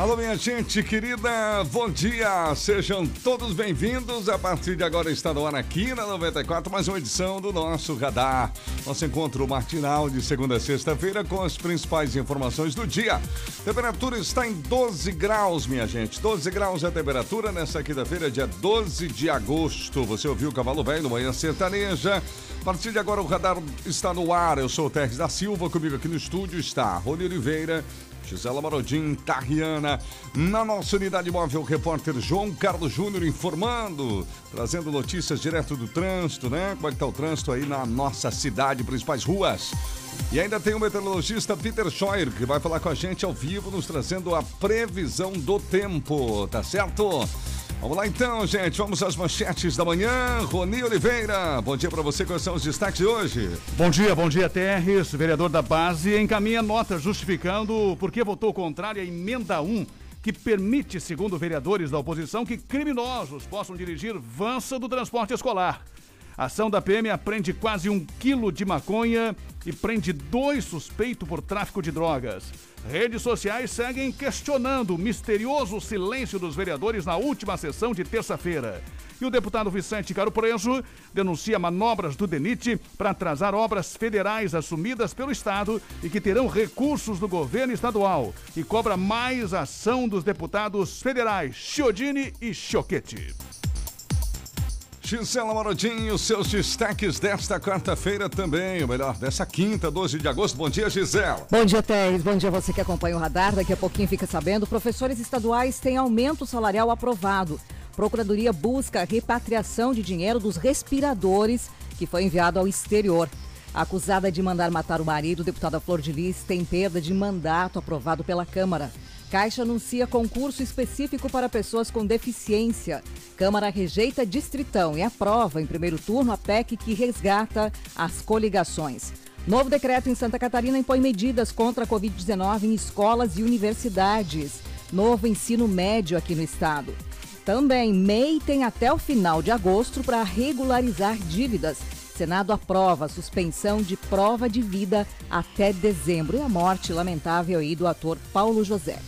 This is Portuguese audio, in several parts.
Alô, minha gente querida, bom dia! Sejam todos bem-vindos. A partir de agora está no ar aqui na 94, mais uma edição do nosso Radar. Nosso encontro matinal de segunda a sexta-feira com as principais informações do dia. Temperatura está em 12 graus, minha gente. 12 graus a temperatura nesta quinta-feira, dia 12 de agosto. Você ouviu o Cavalo Velho no Manhã Sertaneja. A partir de agora o Radar está no ar. Eu sou o Terres da Silva, comigo aqui no estúdio está Rony Oliveira Gisela Marodim, Tarriana. Na nossa unidade móvel, o repórter João Carlos Júnior informando, trazendo notícias direto do trânsito, né? Como é que tá o trânsito aí na nossa cidade, principais ruas. E ainda tem o meteorologista Peter Scheuer, que vai falar com a gente ao vivo, nos trazendo a previsão do tempo, tá certo? Vamos lá então, gente. Vamos às manchetes da manhã. Roni Oliveira, bom dia para você. Quais são os destaques de hoje? Bom dia, bom dia, Terres. Vereador da base encaminha nota justificando por que votou contrário à emenda 1 que permite, segundo vereadores da oposição, que criminosos possam dirigir vança do transporte escolar. A ação da PM apreende quase um quilo de maconha e prende dois suspeitos por tráfico de drogas. Redes sociais seguem questionando o misterioso silêncio dos vereadores na última sessão de terça-feira. E o deputado Vicente Caro Preso denuncia manobras do DENIT para atrasar obras federais assumidas pelo Estado e que terão recursos do governo estadual. E cobra mais ação dos deputados federais Chiodini e Choquete. Gisela Morodinho, seus destaques desta quarta-feira também, o melhor, dessa quinta, 12 de agosto. Bom dia, Gisela. Bom dia, Teres. Bom dia você que acompanha o radar. Daqui a pouquinho fica sabendo, professores estaduais têm aumento salarial aprovado. Procuradoria busca a repatriação de dinheiro dos respiradores que foi enviado ao exterior. Acusada de mandar matar o marido, deputada Flor de Lis tem perda de mandato aprovado pela Câmara. Caixa anuncia concurso específico para pessoas com deficiência. Câmara rejeita distritão e aprova em primeiro turno a PEC que resgata as coligações. Novo decreto em Santa Catarina impõe medidas contra a Covid-19 em escolas e universidades. Novo ensino médio aqui no estado. Também, MEI tem até o final de agosto para regularizar dívidas. Senado aprova suspensão de prova de vida até dezembro e a morte lamentável aí do ator Paulo José.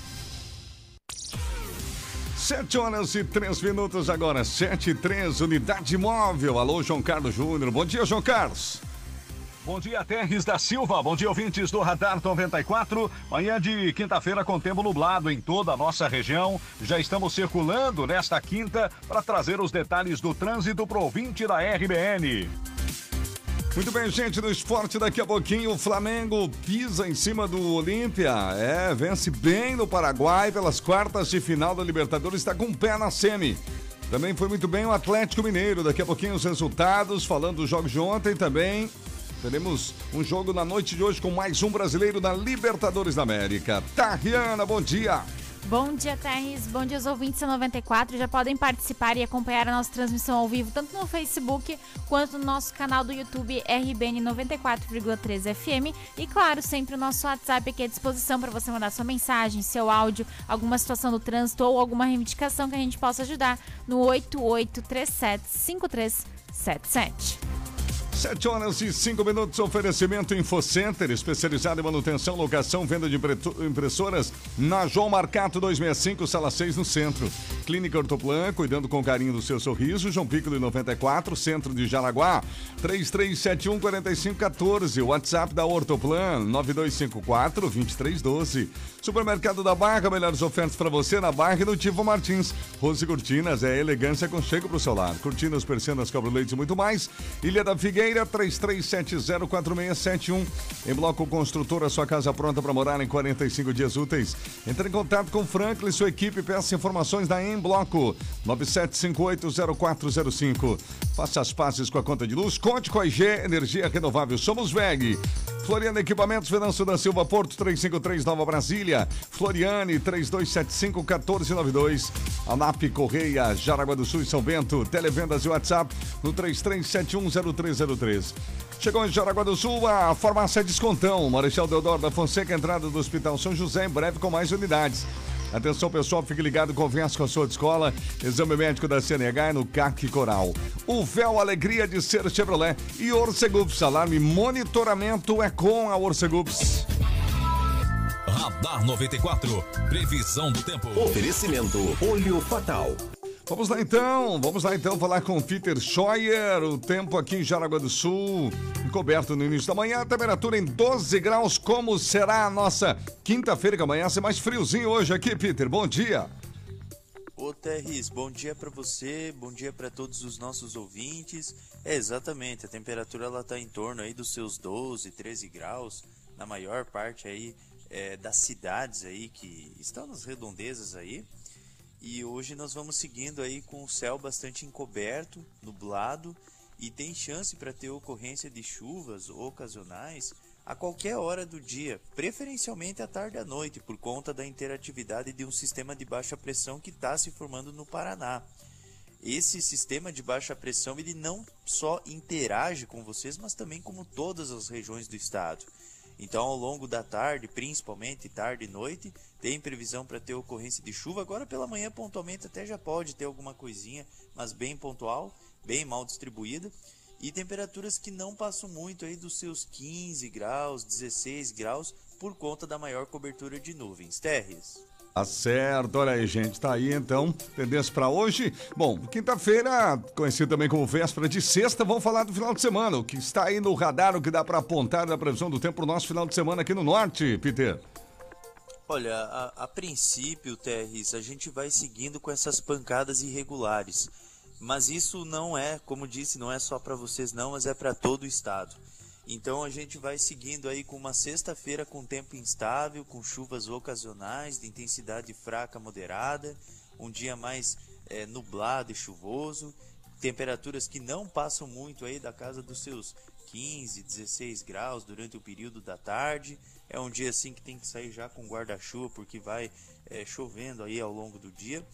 Sete horas e três minutos agora, sete e três, unidade móvel. Alô, João Carlos Júnior. Bom dia, João Carlos. Bom dia, Terres da Silva. Bom dia, ouvintes do Radar 94. Manhã de quinta-feira com tempo nublado em toda a nossa região. Já estamos circulando nesta quinta para trazer os detalhes do trânsito para ouvinte da RBN. Muito bem, gente, no esporte daqui a pouquinho o Flamengo pisa em cima do Olímpia. É, vence bem no Paraguai pelas quartas de final da Libertadores, está com o um pé na semi. Também foi muito bem o Atlético Mineiro. Daqui a pouquinho os resultados, falando dos jogos de ontem também. Teremos um jogo na noite de hoje com mais um brasileiro na Libertadores da América. Tariana, bom dia. Bom dia, Terres. Bom dia aos ouvintes da 94. Já podem participar e acompanhar a nossa transmissão ao vivo, tanto no Facebook quanto no nosso canal do YouTube RBN 94,3 FM. E, claro, sempre o nosso WhatsApp aqui à disposição para você mandar sua mensagem, seu áudio, alguma situação do trânsito ou alguma reivindicação que a gente possa ajudar no 8837 5377. Sete horas e cinco minutos, oferecimento InfoCenter, especializado em manutenção, locação, venda de impressoras, na João Marcato 265, sala 6, no centro. Clínica Ortoplan, cuidando com carinho do seu sorriso, João Pico de 94, centro de Jaraguá, 3371 4514, WhatsApp da Ortoplan, 9254 2312. Supermercado da Barra, melhores ofertas para você na Barra e no Tivo Martins. Rose Cortinas é elegância com chego para o seu lar. Cortinas, persianas, cobre-leite e muito mais. Ilha da Figueira, 33704671. Em Bloco Construtor, a sua casa pronta para morar em 45 dias úteis. Entre em contato com Franklin e sua equipe peça informações da Em Bloco, 97580405. Faça as pazes com a conta de luz, conte com a IG Energia Renovável. Somos VEG. Floriano Equipamentos, Venâncio da Silva, Porto 353, Nova Brasília. Floriane 3275 1492. ANAP Correia, Jaraguá do Sul e São Bento. Televendas e WhatsApp no 33710303. Chegou em Jaraguá do Sul a farmácia Descontão. Marechal Deodoro da Fonseca, entrada do Hospital São José, em breve com mais unidades. Atenção pessoal, fique ligado, converse com a sua escola. Exame médico da CNH no CAC Coral. O véu Alegria de Ser Chevrolet e Orcegups. Alarme monitoramento é com a Orcegups. Radar 94. Previsão do tempo. Oferecimento Olho Fatal. Vamos lá então, vamos lá então falar com Peter Scheuer. O tempo aqui em Jaraguá do Sul, coberto no início da manhã, temperatura em 12 graus. Como será a nossa quinta-feira que amanhã? Ser mais friozinho hoje aqui, Peter. Bom dia. Ô Terris, bom dia para você, bom dia para todos os nossos ouvintes. É exatamente, a temperatura ela tá em torno aí dos seus 12, 13 graus na maior parte aí é, das cidades aí que estão nas redondezas aí. E hoje nós vamos seguindo aí com o céu bastante encoberto, nublado e tem chance para ter ocorrência de chuvas ocasionais a qualquer hora do dia, preferencialmente à tarde e à noite, por conta da interatividade de um sistema de baixa pressão que está se formando no Paraná. Esse sistema de baixa pressão ele não só interage com vocês, mas também com todas as regiões do estado. Então, ao longo da tarde, principalmente tarde e noite, tem previsão para ter ocorrência de chuva. Agora, pela manhã, pontualmente, até já pode ter alguma coisinha, mas bem pontual, bem mal distribuída. E temperaturas que não passam muito aí dos seus 15 graus, 16 graus, por conta da maior cobertura de nuvens. Terres. Tá certo, olha aí, gente. Tá aí então, tendência para hoje. Bom, quinta-feira, conhecido também como véspera de sexta, vamos falar do final de semana. O que está aí no radar, o que dá para apontar da previsão do tempo pro nosso final de semana aqui no norte, Peter. Olha, a, a princípio, Terres, a gente vai seguindo com essas pancadas irregulares. Mas isso não é, como disse, não é só para vocês não, mas é para todo o estado. Então a gente vai seguindo aí com uma sexta-feira com tempo instável, com chuvas ocasionais de intensidade fraca moderada, um dia mais é, nublado e chuvoso, temperaturas que não passam muito aí da casa dos seus 15, 16 graus durante o período da tarde. É um dia assim que tem que sair já com guarda-chuva porque vai é, chovendo aí ao longo do dia.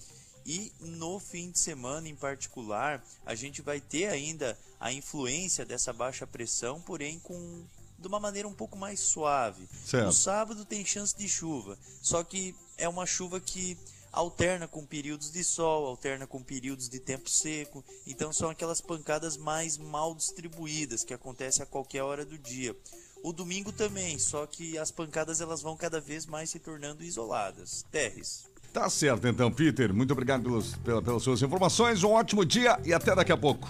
E no fim de semana em particular, a gente vai ter ainda a influência dessa baixa pressão, porém com de uma maneira um pouco mais suave. Certo. No sábado tem chance de chuva, só que é uma chuva que alterna com períodos de sol, alterna com períodos de tempo seco. Então são aquelas pancadas mais mal distribuídas que acontecem a qualquer hora do dia. O domingo também, só que as pancadas elas vão cada vez mais se tornando isoladas. Terres. Tá certo então, Peter. Muito obrigado pelos, pela, pelas suas informações. Um ótimo dia e até daqui a pouco.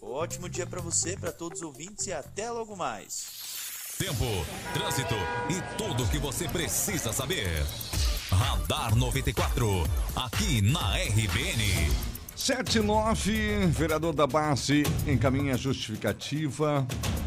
Ótimo dia para você, para todos os ouvintes e até logo mais. Tempo, trânsito e tudo o que você precisa saber. Radar 94, aqui na RBN. 79, vereador da base encaminha justificativa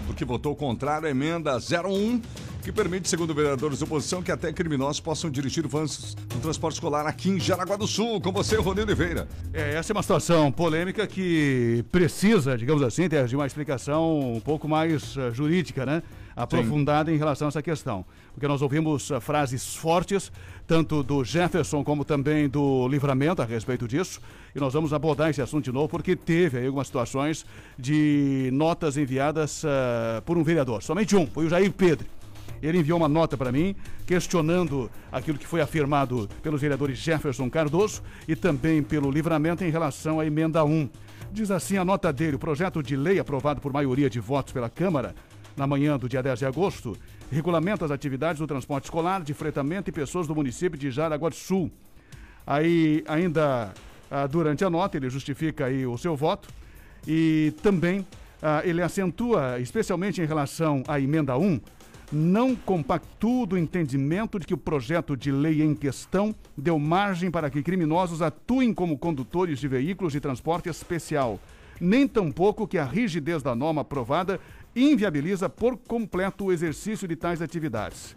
porque votou contrário à emenda 01 que permite, segundo vereadores da oposição, que até criminosos possam dirigir vans no transporte escolar aqui em Jaraguá do Sul. Com você, Rony Oliveira. É, essa é uma situação polêmica que precisa, digamos assim, ter de uma explicação um pouco mais uh, jurídica, né? Aprofundada Sim. em relação a essa questão. Porque nós ouvimos uh, frases fortes, tanto do Jefferson como também do Livramento a respeito disso. E nós vamos abordar esse assunto de novo, porque teve aí algumas situações de notas enviadas uh, por um vereador. Somente um, foi o Jair Pedro ele enviou uma nota para mim questionando aquilo que foi afirmado pelos vereadores Jefferson Cardoso e também pelo Livramento em relação à emenda 1. Diz assim a nota dele: o projeto de lei aprovado por maioria de votos pela Câmara na manhã do dia 10 de agosto regulamenta as atividades do transporte escolar, de fretamento e pessoas do município de Jaraguá do Sul. Aí, ainda ah, durante a nota, ele justifica aí o seu voto e também ah, ele acentua, especialmente em relação à emenda 1, não compactua do entendimento de que o projeto de lei em questão deu margem para que criminosos atuem como condutores de veículos de transporte especial, nem tampouco que a rigidez da norma aprovada inviabiliza por completo o exercício de tais atividades.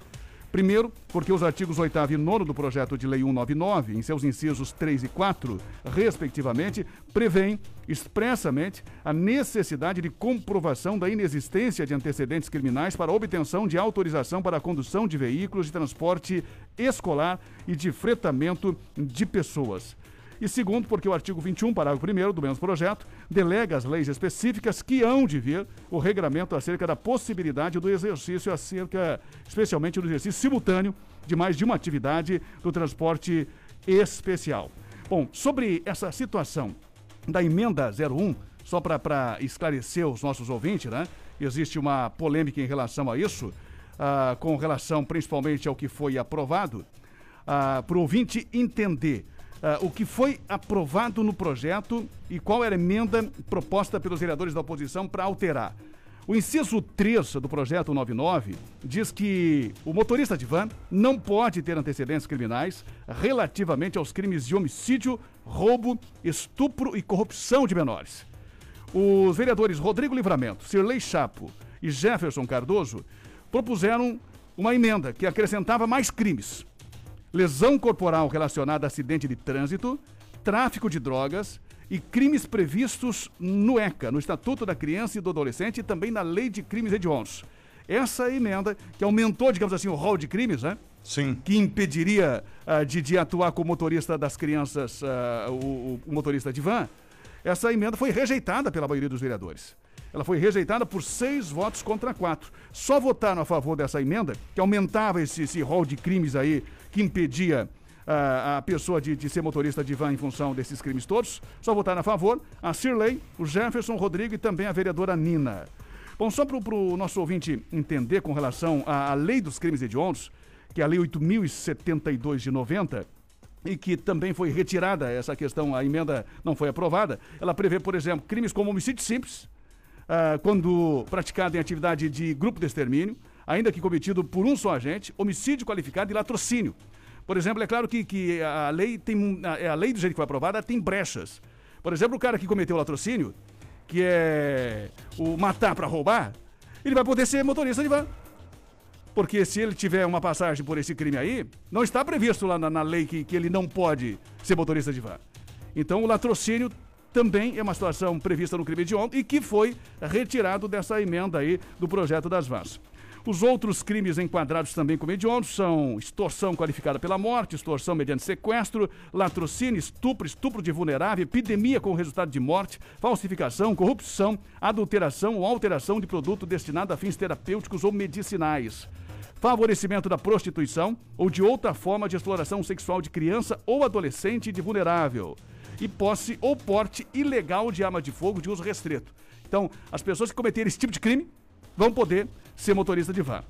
Primeiro, porque os artigos 8 e 9 do projeto de lei 199, em seus incisos 3 e 4, respectivamente, prevêem expressamente a necessidade de comprovação da inexistência de antecedentes criminais para obtenção de autorização para a condução de veículos de transporte escolar e de fretamento de pessoas. E segundo, porque o artigo 21, parágrafo 1 do mesmo projeto, delega as leis específicas que hão de vir o regramento acerca da possibilidade do exercício acerca, especialmente do exercício simultâneo de mais de uma atividade do transporte especial. Bom, sobre essa situação da emenda 01, só para esclarecer os nossos ouvintes, né? Existe uma polêmica em relação a isso. ah, com relação principalmente ao que foi aprovado, ah, para o ouvinte entender ah, o que foi aprovado no projeto e qual era a emenda proposta pelos vereadores da oposição para alterar. O inciso 3 do projeto 99 diz que o motorista de van não pode ter antecedentes criminais relativamente aos crimes de homicídio, roubo, estupro e corrupção de menores. Os vereadores Rodrigo Livramento, Sirlei Chapo e Jefferson Cardoso propuseram uma emenda que acrescentava mais crimes: lesão corporal relacionada a acidente de trânsito, tráfico de drogas e crimes previstos no ECA, no Estatuto da Criança e do Adolescente e também na Lei de Crimes Hediondos. Essa emenda que aumentou, digamos assim, o rol de crimes, né? Sim. Que impediria uh, de, de, atuar com o motorista das crianças, uh, o, o motorista de van, essa emenda foi rejeitada pela maioria dos vereadores. Ela foi rejeitada por seis votos contra quatro. Só votaram a favor dessa emenda, que aumentava esse, esse rol de crimes aí, que impedia a, a pessoa de, de, ser motorista de van em função desses crimes todos. Só votaram a favor a Sirley, o Jefferson Rodrigo e também a vereadora Nina. Bom, só para o nosso ouvinte entender com relação à, à lei dos crimes hediondos, que é a lei 8.072 de 90, e que também foi retirada essa questão, a emenda não foi aprovada. Ela prevê, por exemplo, crimes como homicídio simples, ah, quando praticado em atividade de grupo de extermínio, ainda que cometido por um só agente, homicídio qualificado e latrocínio. Por exemplo, é claro que, que a lei tem. A, a lei do jeito que foi aprovada tem brechas. Por exemplo, o cara que cometeu o latrocínio, que é o matar para roubar, ele vai poder ser motorista de van. Porque se ele tiver uma passagem por esse crime aí, não está previsto lá na, na lei que, que ele não pode ser motorista de van. Então o latrocínio também é uma situação prevista no crime de ontem e que foi retirado dessa emenda aí do projeto das vans. Os outros crimes enquadrados também como hediondos são extorsão qualificada pela morte, extorsão mediante sequestro, latrocínio, estupro, estupro de vulnerável, epidemia com resultado de morte, falsificação, corrupção, adulteração ou alteração de produto destinado a fins terapêuticos ou medicinais favorecimento da prostituição ou de outra forma de exploração sexual de criança ou adolescente de vulnerável e posse ou porte ilegal de arma de fogo de uso restrito. Então, as pessoas que cometerem esse tipo de crime vão poder ser motorista de van.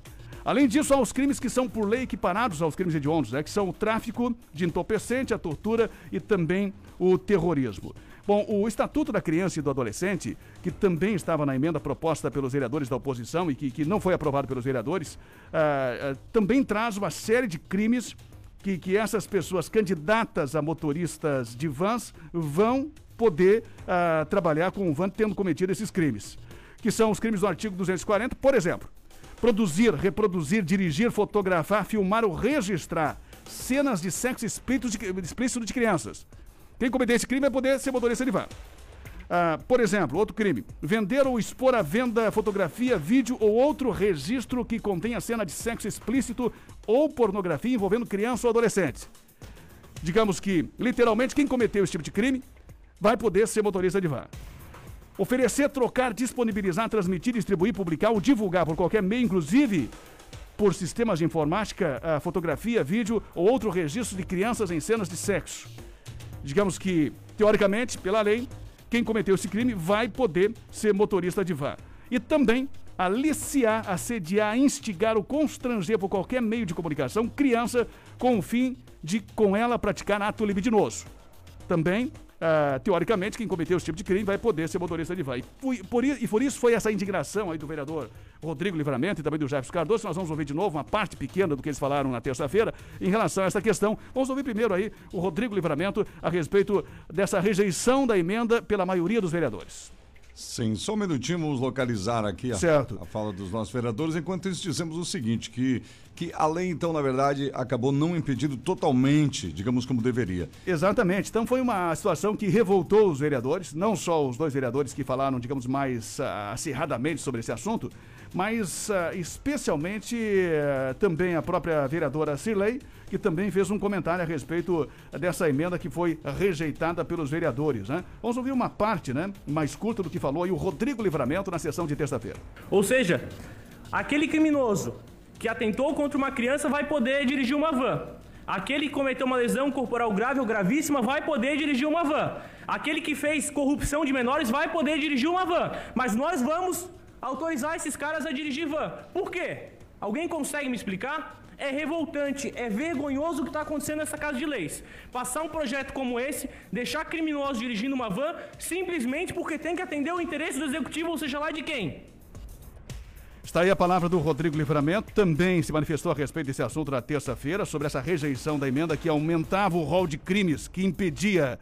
Além disso, há os crimes que são por lei equiparados aos crimes hediondos, né, que são o tráfico de entorpecente, a tortura e também o terrorismo. Bom, o Estatuto da Criança e do Adolescente, que também estava na emenda proposta pelos vereadores da oposição e que, que não foi aprovado pelos vereadores, uh, uh, também traz uma série de crimes que, que essas pessoas candidatas a motoristas de vans vão poder uh, trabalhar com o van tendo cometido esses crimes que são os crimes do artigo 240, por exemplo, produzir, reproduzir, dirigir, fotografar, filmar ou registrar cenas de sexo explícito de, explícito de crianças. Quem cometer esse crime vai poder ser motorista de van. Ah, por exemplo, outro crime: vender ou expor à venda fotografia, vídeo ou outro registro que contenha cena de sexo explícito ou pornografia envolvendo criança ou adolescente. Digamos que, literalmente, quem cometeu esse tipo de crime vai poder ser motorista de van. Oferecer, trocar, disponibilizar, transmitir, distribuir, publicar ou divulgar por qualquer meio, inclusive por sistemas de informática, fotografia, vídeo ou outro registro de crianças em cenas de sexo. Digamos que, teoricamente, pela lei, quem cometeu esse crime vai poder ser motorista de van. E também aliciar, assediar, instigar ou constranger por qualquer meio de comunicação criança com o fim de com ela praticar ato libidinoso. Também Uh, teoricamente, quem cometeu esse tipo de crime vai poder ser motorista de van. E por, por, e por isso foi essa indignação aí do vereador Rodrigo Livramento e também do Jefferson Cardoso. Nós vamos ouvir de novo uma parte pequena do que eles falaram na terça-feira em relação a essa questão. Vamos ouvir primeiro aí o Rodrigo Livramento a respeito dessa rejeição da emenda pela maioria dos vereadores. Sim, só um minutinho, vamos localizar aqui a, a, fala dos nossos vereadores. Enquanto isso, dizemos o seguinte: que, que a lei, então, na verdade, acabou não impedindo totalmente, digamos como deveria. Exatamente. Então, foi uma situação que revoltou os vereadores, não só os dois vereadores que falaram, digamos, mais uh, acirradamente sobre esse assunto, mas uh, especialmente uh, também a própria vereadora Cirlei que também fez um comentário a respeito dessa emenda que foi rejeitada pelos vereadores. Né? Vamos ouvir uma parte né, mais curta do que falou aí o Rodrigo Livramento na sessão de terça-feira. Ou seja, aquele criminoso que atentou contra uma criança vai poder dirigir uma van. Aquele que cometeu uma lesão corporal grave ou gravíssima vai poder dirigir uma van. Aquele que fez corrupção de menores vai poder dirigir uma van. Mas nós vamos autorizar esses caras a dirigir van. Por quê? Alguém consegue me explicar? É revoltante, é vergonhoso o que está acontecendo nessa casa de leis. Passar um projeto como esse, deixar criminosos dirigindo uma van, simplesmente porque tem que atender o interesse do executivo, ou seja lá de quem. Está aí a palavra do Rodrigo Livramento, também se manifestou a respeito desse assunto na terça-feira, sobre essa rejeição da emenda que aumentava o rol de crimes, que impedia,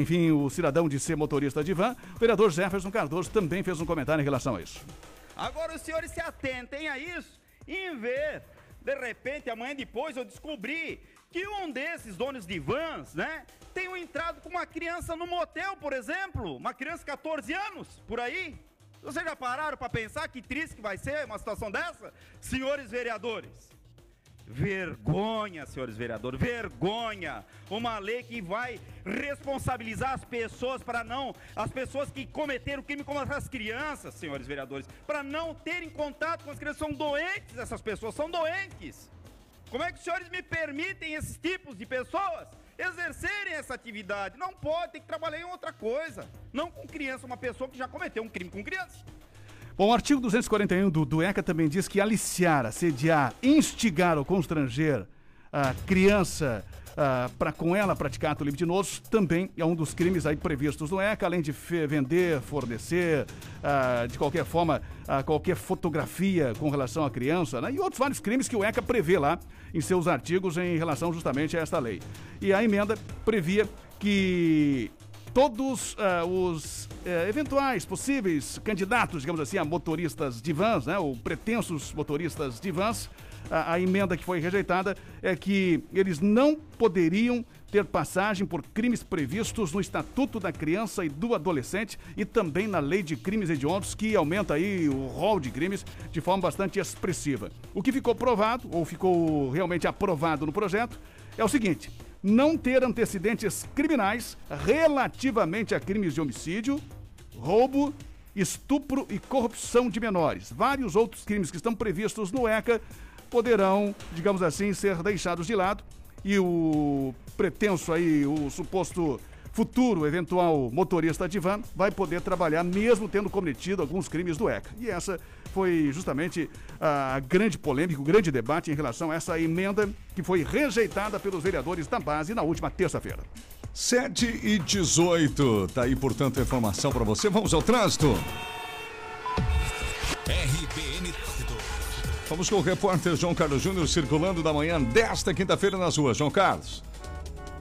enfim, o cidadão de ser motorista de van. O vereador Jefferson Cardoso também fez um comentário em relação a isso. Agora os senhores se atentem a isso, em ver, de repente, amanhã depois eu descobri que um desses donos de vans, né, tem entrado com uma criança no motel, por exemplo, uma criança de 14 anos, por aí. Vocês já pararam para pensar que triste que vai ser uma situação dessa? Senhores vereadores, vergonha, senhores vereadores, vergonha. Uma lei que vai responsabilizar as pessoas para não, as pessoas que cometeram crime como as crianças, senhores vereadores, para não terem contato com as crianças, são doentes essas pessoas, são doentes. Como é que os senhores me permitem esses tipos de pessoas? exercerem essa atividade. Não pode, tem que trabalhar em outra coisa. Não com criança, uma pessoa que já cometeu um crime com criança. Bom, o artigo 241 do, do ECA também diz que aliciar, assediar, instigar ou constranger a criança para com ela praticar ato libidinoso também é um dos crimes aí previstos no ECA, além de vender, fornecer, de qualquer forma, qualquer fotografia com relação à criança, né? e outros vários crimes que o ECA prevê lá em seus artigos em relação justamente a esta lei. E a emenda previa que todos uh, os uh, eventuais possíveis candidatos, digamos assim, a motoristas de vans, né, ou pretensos motoristas de vans, a, a, emenda que foi rejeitada é que eles não poderiam ter passagem por crimes previstos no Estatuto da Criança e do Adolescente e também na Lei de Crimes Hediondos, que aumenta aí o rol de crimes de forma bastante expressiva. O que ficou provado, ou ficou realmente aprovado no projeto, é o seguinte: não ter antecedentes criminais relativamente a crimes de homicídio, roubo, estupro e corrupção de menores. Vários outros crimes que estão previstos no ECA poderão, digamos assim, ser deixados de lado e o pretenso aí, o suposto futuro eventual motorista de van vai poder trabalhar mesmo tendo cometido alguns crimes do ECA. E essa foi justamente a grande polêmica, o grande debate em relação a essa emenda que foi rejeitada pelos vereadores da base na última terça-feira. 7 e 18. Tá aí, portanto, a informação para você. Vamos ao trânsito. RBN Vamos com o repórter João Carlos Júnior circulando da manhã desta quinta-feira nas ruas. João Carlos.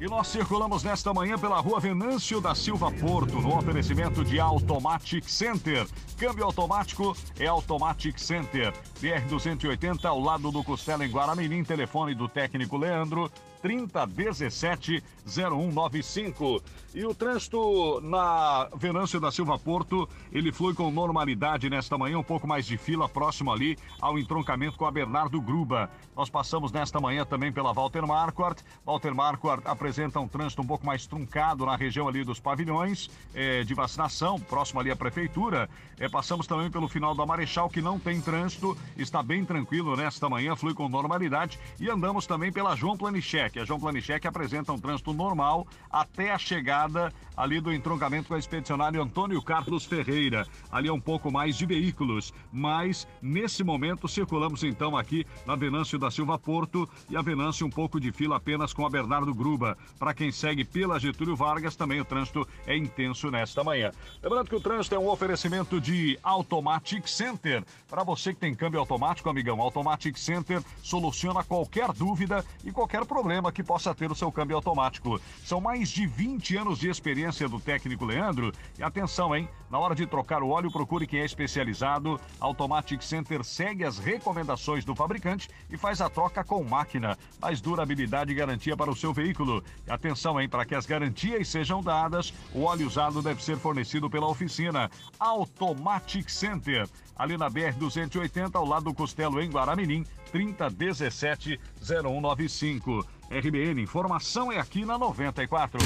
E nós circulamos nesta manhã pela rua Venâncio da Silva Porto, no oferecimento de Automatic Center. Câmbio automático é Automatic Center. BR-280 ao lado do Costela em Guaramirim. Telefone do técnico Leandro, 3017 0195. E o trânsito na Venâncio da Silva Porto, ele flui com normalidade nesta manhã, um pouco mais de fila próximo ali ao entroncamento com a Bernardo Gruba. Nós passamos nesta manhã também pela Walter Marquardt. Walter Marquardt apresenta um trânsito um pouco mais truncado na região ali dos pavilhões é, de vacinação, próximo ali à prefeitura. É, passamos também pelo final da Marechal, que não tem trânsito, está bem tranquilo nesta manhã, flui com normalidade. E andamos também pela João Planichek. A João Planichek apresenta um trânsito normal até a chegada ali do entroncamento com a expedicionária Antônio Carlos Ferreira. Ali é um pouco mais de veículos, mas nesse momento circulamos então aqui na Venâncio da Silva Porto e a Venâncio um pouco de fila apenas com a Bernardo Gruba. Para quem segue pela Getúlio Vargas, também o trânsito é intenso nesta manhã. Lembrando que o trânsito é um oferecimento de Automatic Center. Para você que tem câmbio automático, amigão, Automatic Center soluciona qualquer dúvida e qualquer problema que possa ter o seu câmbio automático. São mais de 20 anos de experiência do técnico Leandro. E atenção, hein? Na hora de trocar o óleo, procure quem é especializado. Automatic Center segue as recomendações do fabricante e faz a troca com máquina. Mais durabilidade e garantia para o seu veículo. E atenção, hein? Para que as garantias sejam dadas, o óleo usado deve ser fornecido pela oficina Automatic Center. Ali na BR-280, ao lado do Costelo, em Guaramirim, 3017 0195. RBN, informação é aqui na 94.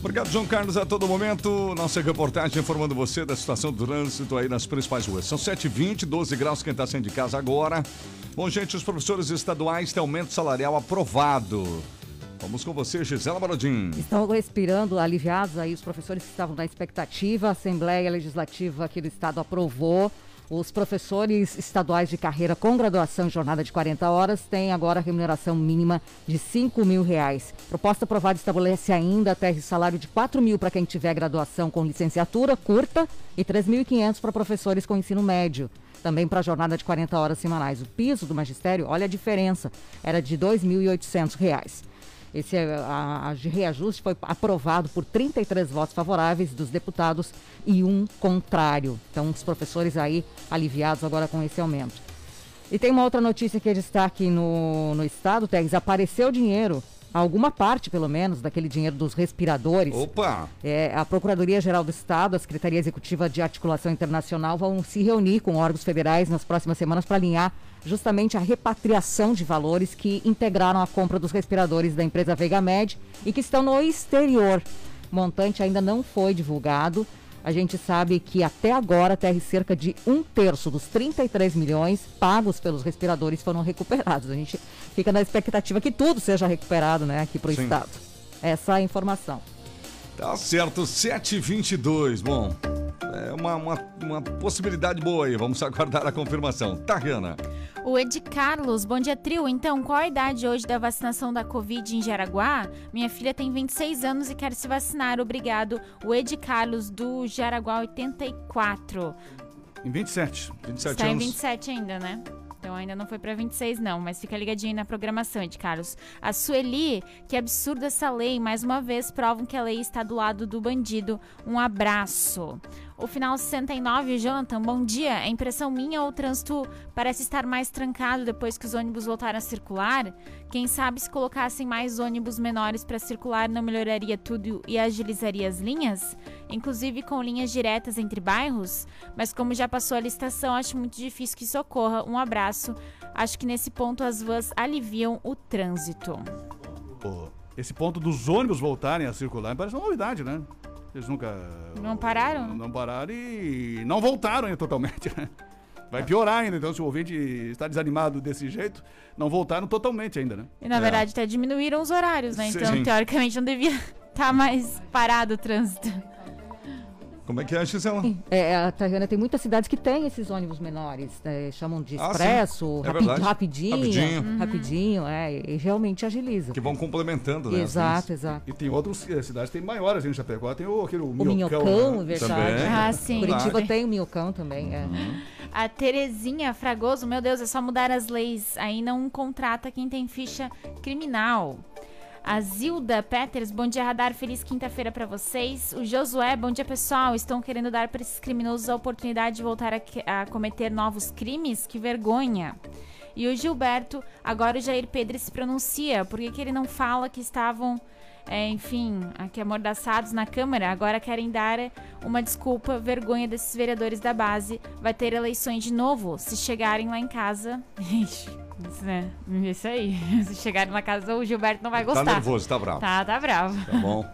Obrigado, João Carlos, a todo momento. Nossa reportagem informando você da situação do trânsito aí nas principais ruas. São 7h20, 12 graus, quem está saindo de casa agora. Bom, gente, os professores estaduais têm aumento salarial aprovado. Vamos com você, Gisela Barodim. Estão respirando aliviados aí os professores que estavam na expectativa. A Assembleia Legislativa aqui do Estado aprovou Os professores estaduais de carreira com graduação em jornada de 40 horas têm agora remuneração mínima de 5 mil reais. Proposta aprovada estabelece ainda até salário de 4 mil para quem tiver graduação com licenciatura curta e 3.500 para professores com ensino médio. Também para jornada de 40 horas semanais. O piso do magistério, olha a diferença, era de 2.800 reais. Esse a, a reajuste foi aprovado por 33 votos favoráveis dos deputados e um contrário. Então, os professores aí aliviados agora com esse aumento. E tem uma outra notícia que é destaque no, no estado, Teres. Apareceu dinheiro alguma parte, pelo menos, daquele dinheiro dos respiradores. Opa! É, a Procuradoria-Geral do Estado, a Secretaria Executiva de Articulação Internacional vão se reunir com órgãos federais nas próximas semanas para alinhar justamente a repatriação de valores que integraram a compra dos respiradores da empresa Vega Med e que estão no exterior. O montante ainda não foi divulgado. A gente sabe que até agora até cerca de um terço dos 33 milhões pagos pelos respiradores foram recuperados. A gente fica na expectativa que tudo seja recuperado né, aqui para o Estado. Essa é a informação. Tá certo, 722. Bom, é uma, uma, uma possibilidade boa aí. Vamos aguardar a confirmação. Tá, Riana? O Ed Carlos, bom dia, trio. Então, qual a idade hoje da vacinação da Covid em Jaraguá? Minha filha tem 26 anos e quer se vacinar. Obrigado. O Ed Carlos, do Jaraguá 84. Em 27. 27 Está anos. em 27 ainda, né? Então ainda não foi para 26 não, mas fica ligadinho na programação, Ed Carlos. A Sueli, que absurdo essa lei, mais uma vez provam que a lei está do lado do bandido. Um abraço. O final 69, Jonathan, bom dia. É impressão minha ou o trânsito parece estar mais trancado depois que os ônibus voltaram a circular? Quem sabe se colocassem mais ônibus menores para circular não melhoraria tudo e agilizaria as linhas? Inclusive com linhas diretas entre bairros? Mas como já passou a licitação, acho muito difícil que isso ocorra. Um abraço. Acho que nesse ponto as vans aliviam o trânsito. Esse ponto dos ônibus voltarem a circular parece uma novidade, né? Eles nunca. Não pararam? Não pararam e não voltaram ainda totalmente, né? Vai piorar ainda, então se o ouvinte está desanimado desse jeito, não voltaram totalmente ainda, né? E na verdade até diminuíram os horários, né? Então, Sim. teoricamente, não devia estar mais parado o trânsito. Como é que é, Gisela? É, a Tariana tem muitas cidades que têm esses ônibus menores, né, chamam de Ah, expresso, É rapi- verdade. rapidinho, Rapidinho. rapidinho, é, e realmente agiliza. Que vão complementando, né? Exato, exato. E tem outras eh, cidades que tem maiores, em Chapecó tem o, aquele, o O minhocão. minhocão, né? verdade. Também. Ah, sim. Curitiba tem o minhocão também, é. A Terezinha Fragoso, meu Deus, é só mudar as leis. Aí não contrata quem tem ficha criminal. A Zilda Peters, bom dia, Radar. Feliz quinta-feira pra vocês. O Josué, bom dia, pessoal. Estão querendo dar para esses criminosos a oportunidade de voltar a, a cometer novos crimes? Que vergonha. E o Gilberto, agora o Jair Pedro se pronuncia. Por que, que ele não fala que estavam, é, enfim, aqui amordaçados na Câmara? Agora querem dar uma desculpa, vergonha desses vereadores da base. Vai ter eleições de novo. Se chegarem lá em casa. Ixi, né? Isso aí. Se chegarem em casa, o Gilberto não vai Tá gostar. nervoso, tá bravo. Tá, tá bravo. Tá bom.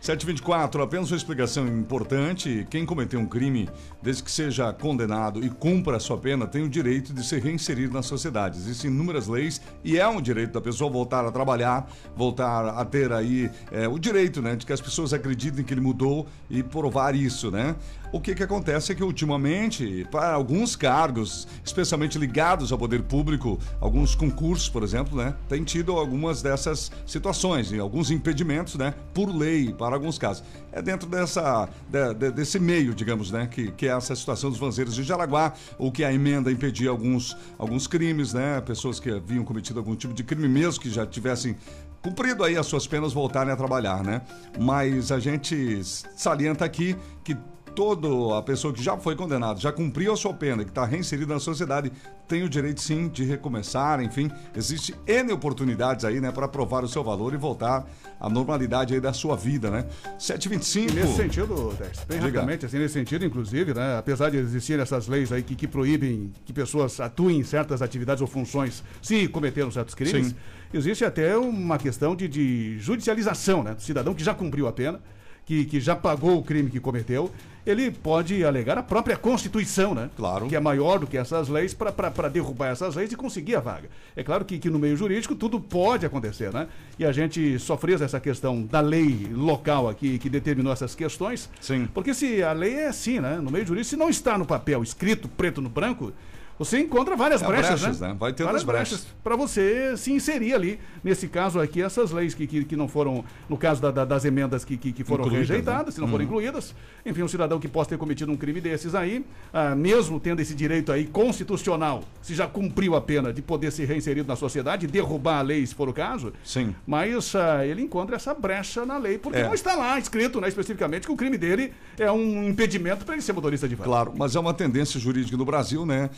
724, apenas uma explicação importante. Quem cometeu um crime, desde que seja condenado e cumpra a sua pena, tem o direito de ser reinserido na sociedade. Existem inúmeras leis e é um direito da pessoa voltar a trabalhar, voltar a ter aí é, o direito, né, de que as pessoas acreditem que ele mudou e provar isso, né? O que que acontece é que ultimamente, para alguns cargos, especialmente ligados ao poder público, alguns concursos, por exemplo, né, tem tido algumas dessas situações e alguns impedimentos, né, por lei, para alguns casos. É dentro dessa de- de- desse meio, digamos, né, que, que é essa situação dos vanzeiros de Jaraguá, o que a emenda impedia alguns alguns crimes, né, pessoas que haviam cometido algum tipo de crime mesmo que já tivessem cumprido aí as suas penas voltarem a trabalhar, né? Mas a gente salienta aqui que toda a pessoa que já foi condenada, já cumpriu a sua pena, que está reinserida na sociedade, tem o direito sim de recomeçar, enfim, existe N oportunidades aí, né, para provar o seu valor e voltar à normalidade aí da sua vida, né? 725. Nesse sentido, Tex, bem Diga. rapidamente, assim, nesse sentido, inclusive, né, apesar de existirem essas leis aí que, que proíbem que pessoas atuem em certas atividades ou funções se cometeram certos crimes, Sim. existe até uma questão de, de judicialização, né, do cidadão que já cumpriu a pena, que, que já pagou o crime que cometeu, ele pode alegar a própria Constituição, né? Claro. Que é maior do que essas leis para derrubar essas leis e conseguir a vaga. É claro que, que no meio jurídico tudo pode acontecer, né? E a gente só frisa essa questão da lei local aqui que determinou essas questões. Sim. Porque se a lei é assim, né? No meio jurídico, se não está no papel escrito preto no branco, você encontra várias É, brechas, brechas, né? né? Vai tendo várias as brechas. para você se inserir ali. Nesse caso aqui, essas leis que, que, que não foram, no caso da- da- das emendas que, que, que foram Incluídas, rejeitadas, né? se não foram Uhum. incluídas, enfim, um cidadão que possa ter cometido um crime desses aí, ah, mesmo tendo esse direito aí constitucional, se já cumpriu a pena de poder ser reinserido na sociedade, derrubar a lei, se for o caso, Sim. mas ah, ele encontra essa brecha na lei, porque É. não está lá escrito, né, especificamente, que o crime dele é um impedimento para ele ser motorista de van. Claro, mas é uma tendência jurídica no Brasil, né,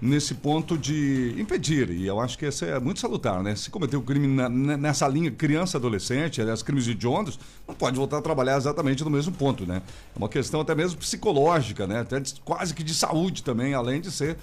Nesse ponto de impedir, e eu acho que essa é muito salutar, né? Se cometeu crime na- na- nessa linha criança, adolescente, aliás, crimes hediondos, não pode voltar a trabalhar exatamente no mesmo ponto, né? É uma questão até mesmo psicológica, né? Até de- quase que de saúde também, além de ser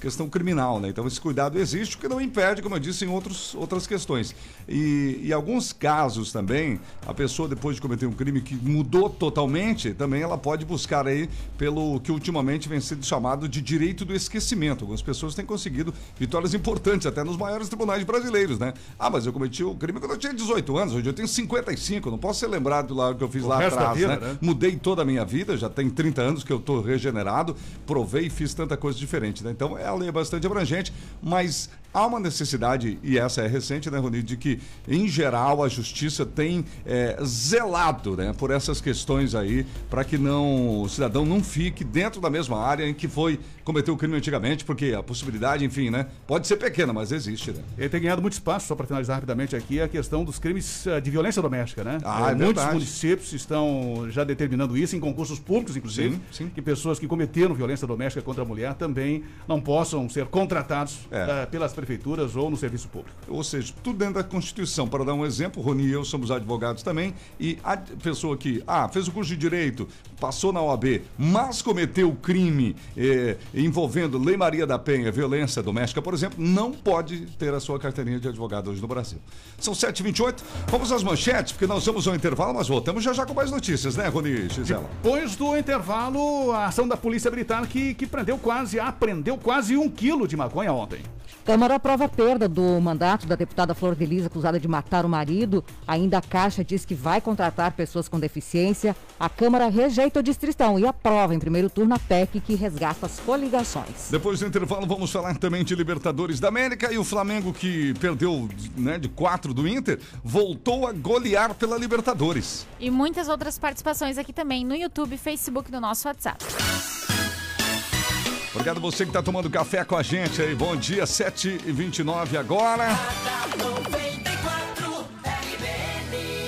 questão criminal, né? Então esse cuidado existe, o que não impede, como eu disse, em outros, outras questões. E em alguns casos também, a pessoa depois de cometer um crime que mudou totalmente, também ela pode buscar aí pelo que ultimamente vem sendo chamado de direito do esquecimento. Algumas pessoas têm conseguido vitórias importantes até nos maiores tribunais brasileiros, né? Ah, mas eu cometi o crime quando eu tinha 18 anos, hoje eu tenho 55, não posso ser lembrado do que eu fiz O lá atrás, vida, né? né? Mudei toda a minha vida, já tem 30 anos que eu tô regenerado, provei e fiz tanta coisa diferente, né? Então, a lei é bastante abrangente, mas há uma necessidade, e essa é recente, né, Rony, de que, em geral, a justiça tem é, zelado, né, por essas questões aí, para que não o cidadão não fique dentro da mesma área em que foi cometeu o crime antigamente, porque a possibilidade, enfim, né, pode ser pequena, mas existe, né? Ele tem ganhado muito espaço, só para finalizar rapidamente aqui, a questão dos crimes eh, de violência doméstica, né? Ah, é muitos verdade. municípios estão já determinando isso em concursos públicos, inclusive, Sim, sim. que pessoas que cometeram violência doméstica contra a mulher também não possam ser contratados É. eh, pelas prefeituras ou no serviço público. Ou seja, tudo dentro da Constituição. Para dar um exemplo, Rony e eu somos advogados também, e a pessoa que, ah, fez o curso de Direito, passou na OAB, mas cometeu crime eh, envolvendo Lei Maria da Penha, violência doméstica, por exemplo, não pode ter a sua carteirinha de advogado hoje no Brasil. São 7h28, vamos às manchetes, porque nós vamos ao intervalo, mas voltamos já já com mais notícias, né, Rony Gisela? Depois do intervalo, a ação da Polícia Militar que, que prendeu quase, apreendeu quase um quilo de maconha ontem. Câmara aprova a perda do mandato da deputada Flor de Lis, acusada de matar o marido. Ainda a Caixa diz que vai contratar pessoas com deficiência. A Câmara rejeita o distrição e aprova em primeiro turno a PEC que resgata as coligações. Depois do intervalo, vamos falar também de Libertadores da América e o Flamengo, que perdeu né, de 4 do Inter, voltou a golear pela Libertadores. E muitas outras participações aqui também no YouTube e Facebook do nosso WhatsApp. Obrigado você que está tomando café com a gente aí. Bom dia, 7h29 agora.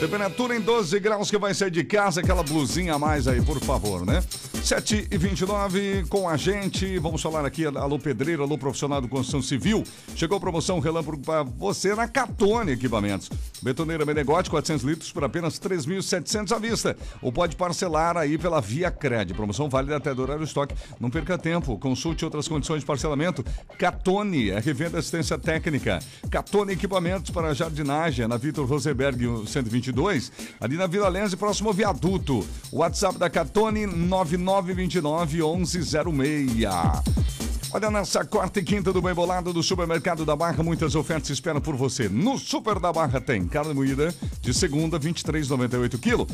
Temperatura em 12 graus que vai sair de casa, aquela blusinha a mais aí, por favor, né? 7 e 29 com a gente. Vamos falar aqui, alô pedreiro, alô profissional do construção civil. Chegou a promoção relâmpago para você na Catone Equipamentos. Betoneira Menegote, 400 litros por apenas 3.700 à vista. Ou pode parcelar aí pela Via Cred. Promoção válida até do horário estoque. Não perca tempo. Consulte outras condições de parcelamento. Catone, é revenda assistência técnica. Catone Equipamentos para jardinagem, na Vitor Rosenberg 122, ali na Vila Lense, próximo ao viaduto. WhatsApp da Catone 9929 1106. Olha, nessa quarta e quinta do Bem Bolado do Supermercado da Barra, muitas ofertas esperam por você. No Super da Barra tem carne moída de segunda, 23,98 kg.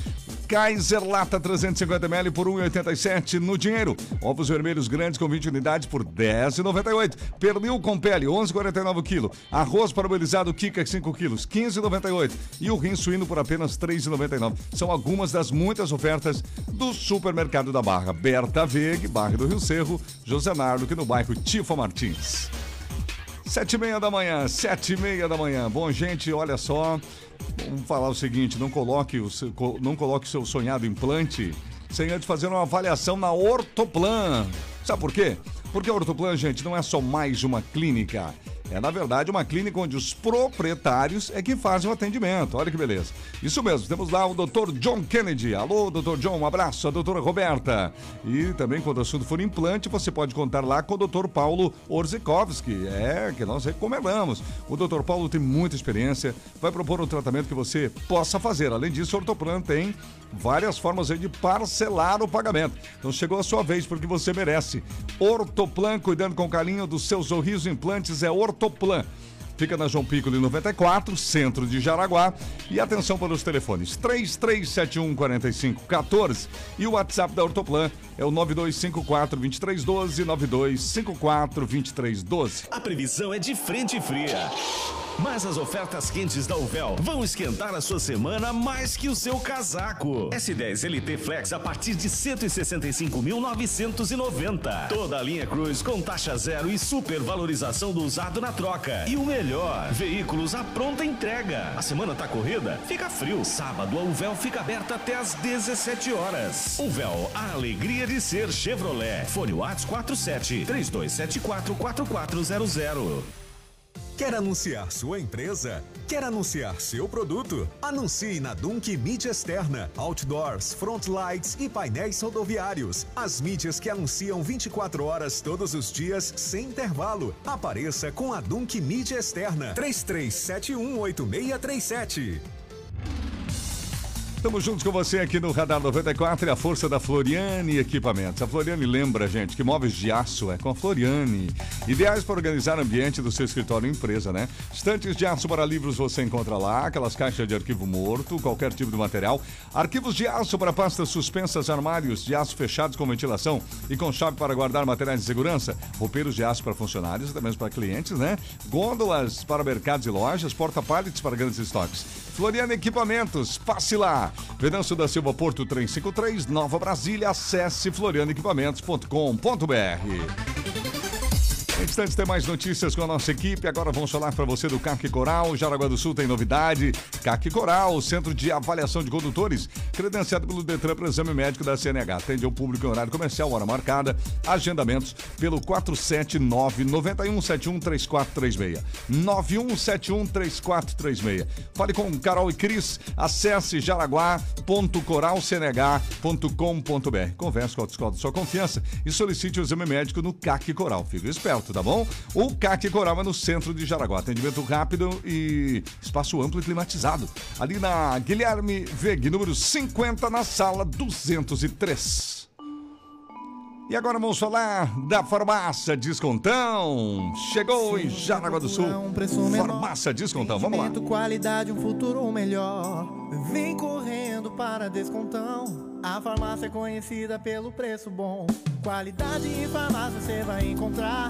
Kaiser Lata 350ml por 1,87 no dinheiro. Ovos vermelhos grandes com 20 unidades por 10,98. Pernil com pele, 11,49 kg. Arroz parabolizado Kika 5 kg, 15,98. E o rim suíno por apenas 3,99. São algumas das muitas ofertas do Supermercado da Barra. Berta Veg, Barra do Rio Cerro, José Nardo, aqui no bairro Tifa Martins. Sete e meia da manhã, sete e meia da manhã. Bom, gente, olha só. Vamos falar o seguinte: não coloque o seu, não coloque seu sonhado implante sem antes fazer uma avaliação na Ortoplan. Sabe por quê? Porque a Ortoplan, gente, não é só mais uma clínica. É, na verdade, uma clínica onde os proprietários é que fazem o atendimento. Olha que beleza. Isso mesmo, temos lá o Dr. John Kennedy. Alô, Dr. John, um abraço. A doutora Roberta. E também, quando o assunto for implante, você pode contar lá com o Dr. Paulo Orzikowski. É, que nós recomendamos. O Dr. Paulo tem muita experiência, vai propor um tratamento que você possa fazer. Além disso, o Ortoplan tem várias formas de parcelar o pagamento. Então chegou a sua vez, porque você merece. Ortoplan, cuidando com carinho dos seus sorrisos implantes, é Ortoplan. Fica na João Piccoli 94, centro de Jaraguá. E atenção para os telefones 3371 4514 e o WhatsApp da Ortoplan é o 9254 2312 9254 2312. A previsão é de frente fria. Mas as ofertas quentes da Uvel vão esquentar a sua semana mais que o seu casaco. S10 LT Flex a partir de 165.990. Toda a linha Cruz com taxa zero e supervalorização do usado na troca. E o melhor, veículos à pronta entrega. A semana tá corrida? Fica frio. Sábado a Uvel fica aberta até às 17 horas. Uvel, a alegria de ser Chevrolet. Fone Whats 47 3274 4400. Quer anunciar sua empresa? Quer anunciar seu produto? Anuncie na Dunk Mídia Externa, Outdoors, Front Lights e painéis rodoviários. As mídias que anunciam 24 horas todos os dias, sem intervalo. Apareça com a Dunk Mídia Externa. 33718637. Estamos juntos com você aqui no Radar 94 e a força da Floriane Equipamentos. A Floriane lembra, gente, que móveis de aço é com a Floriane. Ideais para organizar o ambiente do seu escritório ou empresa, né? Estantes de aço para livros você encontra lá, aquelas caixas de arquivo morto, qualquer tipo de material. Arquivos de aço para pastas suspensas, armários de aço fechados com ventilação e com chave para guardar materiais de segurança. Roupeiros de aço para funcionários, também para clientes, né? Gôndolas para mercados e lojas, porta-pallets para grandes estoques. Floriane Equipamentos, passe lá. Venâncio da Silva Porto 353, Nova Brasília. Acesse florianequipamentos.com.br. Instantes tem mais notícias com a nossa equipe. Agora vamos falar para você do CAC Coral. Jaraguá do Sul tem novidade. CAC Coral, Centro de Avaliação de Condutores, credenciado pelo Detran para exame médico da CNH. Atende ao público em horário comercial, hora marcada. Agendamentos pelo 479 9171 3436. 9171 3436. Fale com Carol e Cris. Acesse jaraguá.coralcnh.com.br. Converse com a autoescola de sua confiança e solicite o exame médico no CAC Coral. Fique esperto tá bom? O CAC Coral é no centro de Jaraguá. Atendimento rápido e espaço amplo e climatizado. Ali na Guilherme Veg, número 50, na sala 203. E agora vamos falar da Farmácia Descontão. Chegou em Jaraguá do Sul. Farmácia Descontão, vamos lá. qualidade, um futuro melhor. Vem correndo para Descontão. A farmácia é conhecida pelo preço bom. Qualidade em farmácia você vai encontrar.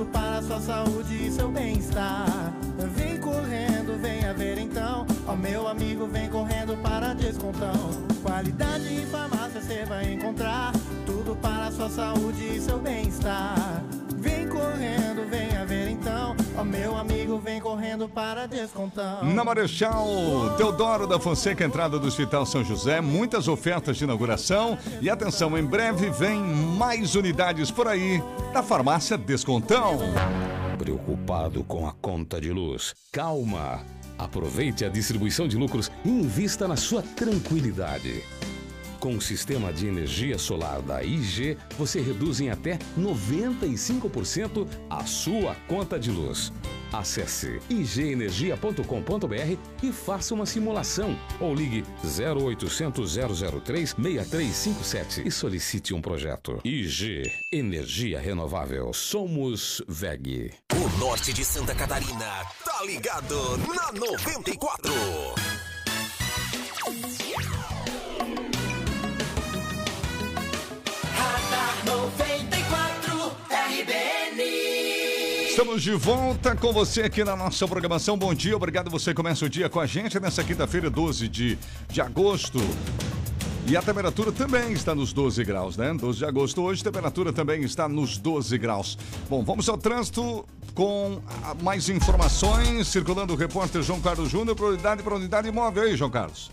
Tudo para sua saúde e seu bem-estar. Vem correndo, venha ver então. Ó meu amigo, vem correndo para Descontão. Qualidade em farmácia você vai encontrar. Tudo para sua saúde e seu bem-estar. Vem correndo, venha ver então. Ó meu amigo, vem correndo para Descontão. Na Marechal Teodoro da Fonseca, entrada do Hospital São José, muitas ofertas de inauguração. E atenção, em breve vem mais unidades por aí da Farmácia Descontão. Preocupado com a conta de luz? Calma! Aproveite a distribuição de lucros e invista na sua tranquilidade. Com o sistema de energia solar da IG, você reduz em até 95% a sua conta de luz. Acesse igenergia.com.br e faça uma simulação ou ligue 0800 003 6357 e solicite um projeto. IG Energia Renovável. Somos VEG. O norte de Santa Catarina tá ligado na 94. Estamos de volta com você aqui na nossa programação. Bom dia, obrigado. Você começa o dia com a gente nessa quinta-feira, 12 de, de agosto. E a temperatura também está nos 12 graus, né? 12 de agosto hoje, temperatura também está nos 12 graus. Bom, vamos ao trânsito com ah, mais informações. Circulando o repórter João Carlos Júnior, prioridade para unidade imóvel aí, João Carlos.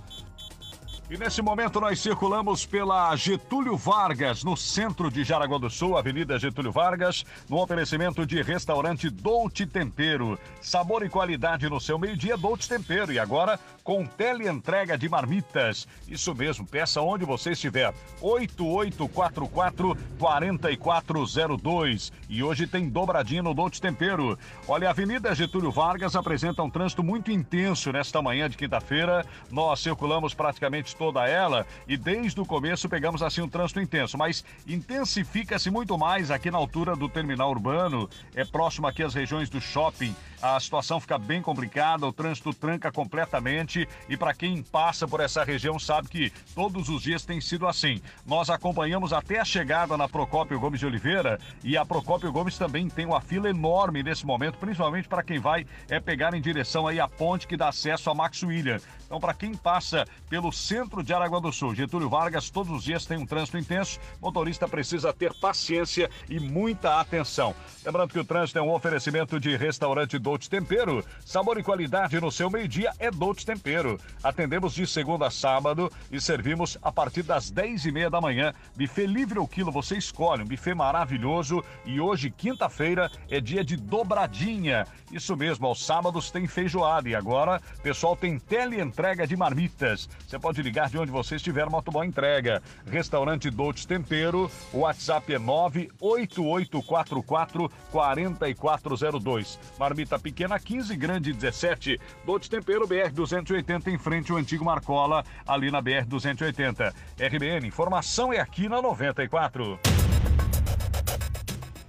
E nesse momento nós circulamos pela Getúlio Vargas, no centro de Jaraguá do Sul, Avenida Getúlio Vargas, no oferecimento de restaurante Dolce Tempero. Sabor e qualidade no seu meio-dia, Dolce Tempero. E agora com teleentrega de marmitas. Isso mesmo, peça onde você estiver. 8844-4402. E hoje tem dobradinha no Dolce Tempero. Olha, a Avenida Getúlio Vargas apresenta um trânsito muito intenso nesta manhã de quinta-feira. Nós circulamos praticamente toda ela e desde o começo pegamos assim um trânsito intenso, mas intensifica-se muito mais aqui na altura do terminal urbano, é próximo aqui às regiões do shopping. A situação fica bem complicada, o trânsito tranca completamente e para quem passa por essa região sabe que todos os dias tem sido assim. Nós acompanhamos até a chegada na Procópio Gomes de Oliveira e a Procópio Gomes também tem uma fila enorme nesse momento, principalmente para quem vai é pegar em direção aí à ponte que dá acesso a Max William. Então, para quem passa pelo centro de Aragua do Sul, Getúlio Vargas, todos os dias tem um trânsito intenso. Motorista precisa ter paciência e muita atenção. Lembrando que o trânsito é um oferecimento de restaurante Dolce Tempero. Sabor e qualidade no seu meio-dia é Dolce Tempero. Atendemos de segunda a sábado e servimos a partir das 10 e meia da manhã. Buffet livre ou quilo, você escolhe. Um buffet maravilhoso. E hoje, quinta-feira, é dia de dobradinha. Isso mesmo, aos sábados tem feijoada. E agora, pessoal, tem teleentrega de marmitas. Você pode ligar de onde você estiver, motoboy entrega. Restaurante Dolce Tempero. O WhatsApp é 98844 4402. Marmita pequena 15, grande 17. Dolce Tempero BR 280 em frente ao antigo Marcola, ali na BR 280. RBN, informação é aqui na 94.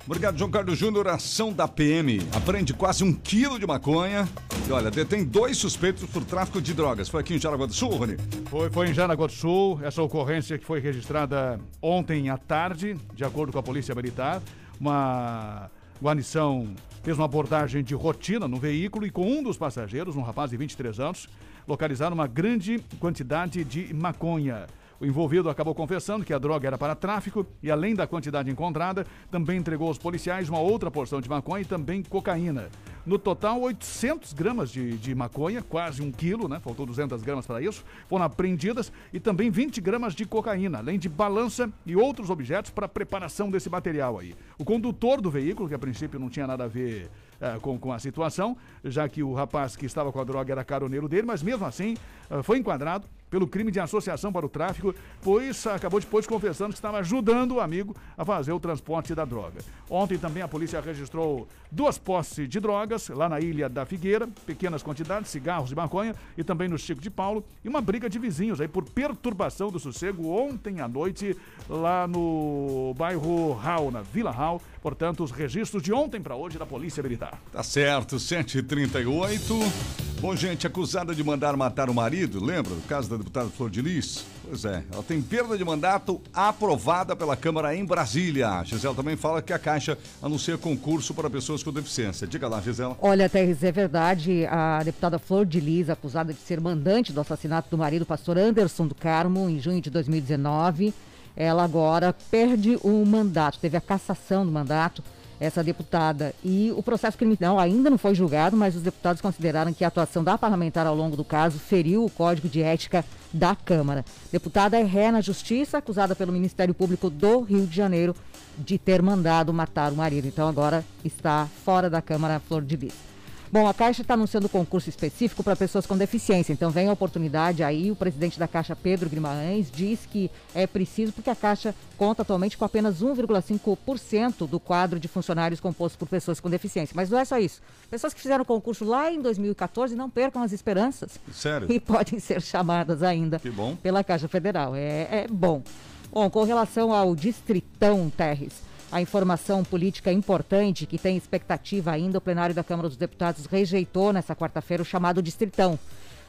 Obrigado, João Carlos Júnior. Ação da PM. Aprende quase um quilo de maconha. E olha, detém dois suspeitos por tráfico de drogas. Foi aqui em Jaraguá do Sul, Rony? Foi, foi em Jaraguá do Sul. Essa ocorrência que foi registrada ontem à tarde, de acordo com a Polícia Militar. Uma guarnição fez uma abordagem de rotina no veículo e com um dos passageiros, um rapaz de 23 anos, localizaram uma grande quantidade de maconha. O envolvido acabou confessando que a droga era para tráfico e, além da quantidade encontrada, também entregou aos policiais uma outra porção de maconha e também cocaína. No total, 800 gramas de, de maconha, quase um quilo, né? Faltou 200 gramas para isso, foram apreendidas e também 20 gramas de cocaína, além de balança e outros objetos para preparação desse material aí. O condutor do veículo, que a princípio não tinha nada a ver eh, com, com a situação, já que o rapaz que estava com a droga era caroneiro dele, mas mesmo assim eh, foi enquadrado pelo crime de associação para o tráfico, pois acabou depois confessando que estava ajudando o amigo a fazer o transporte da droga. Ontem também a polícia registrou duas posses de drogas lá na Ilha da Figueira, pequenas quantidades, cigarros de maconha e também no Chico de Paulo, e uma briga de vizinhos aí por perturbação do sossego ontem à noite lá no bairro Hall, na Vila Hall. Portanto, os registros de ontem para hoje da Polícia Militar. Tá certo, 7h38. Bom, gente, acusada de mandar matar o marido, lembra do caso da deputada Flor de Lis? Pois é, ela tem perda de mandato aprovada pela Câmara em Brasília. A Gisela também fala que a Caixa anuncia concurso para pessoas com deficiência. Diga lá, Gisela. Olha, Terres, é verdade. A deputada Flor de Lis, acusada de ser mandante do assassinato do marido, pastor Anderson do Carmo, em junho de 2019, ela agora perde o mandato, teve a cassação do mandato essa deputada. E o processo criminal ainda não foi julgado, mas os deputados consideraram que a atuação da parlamentar ao longo do caso feriu o Código de Ética da Câmara. Deputada é ré na Justiça, acusada pelo Ministério Público do Rio de Janeiro de ter mandado matar o marido. Então agora está fora da Câmara Flor de Lis. Bom, a Caixa está anunciando concurso específico para pessoas com deficiência. Então vem a oportunidade aí. O presidente da Caixa, Pedro Guimarães, diz que é preciso porque a Caixa conta atualmente com apenas 1,5% do quadro de funcionários composto por pessoas com deficiência. Mas não é só isso. Pessoas que fizeram concurso lá em 2014 não percam as esperanças. Sério? E podem ser chamadas ainda Que bom. pela Caixa Federal. É, é bom. Bom, com relação ao Distritão Terres, a informação política importante que tem expectativa ainda, o plenário da Câmara dos Deputados rejeitou nessa quarta-feira o chamado Distritão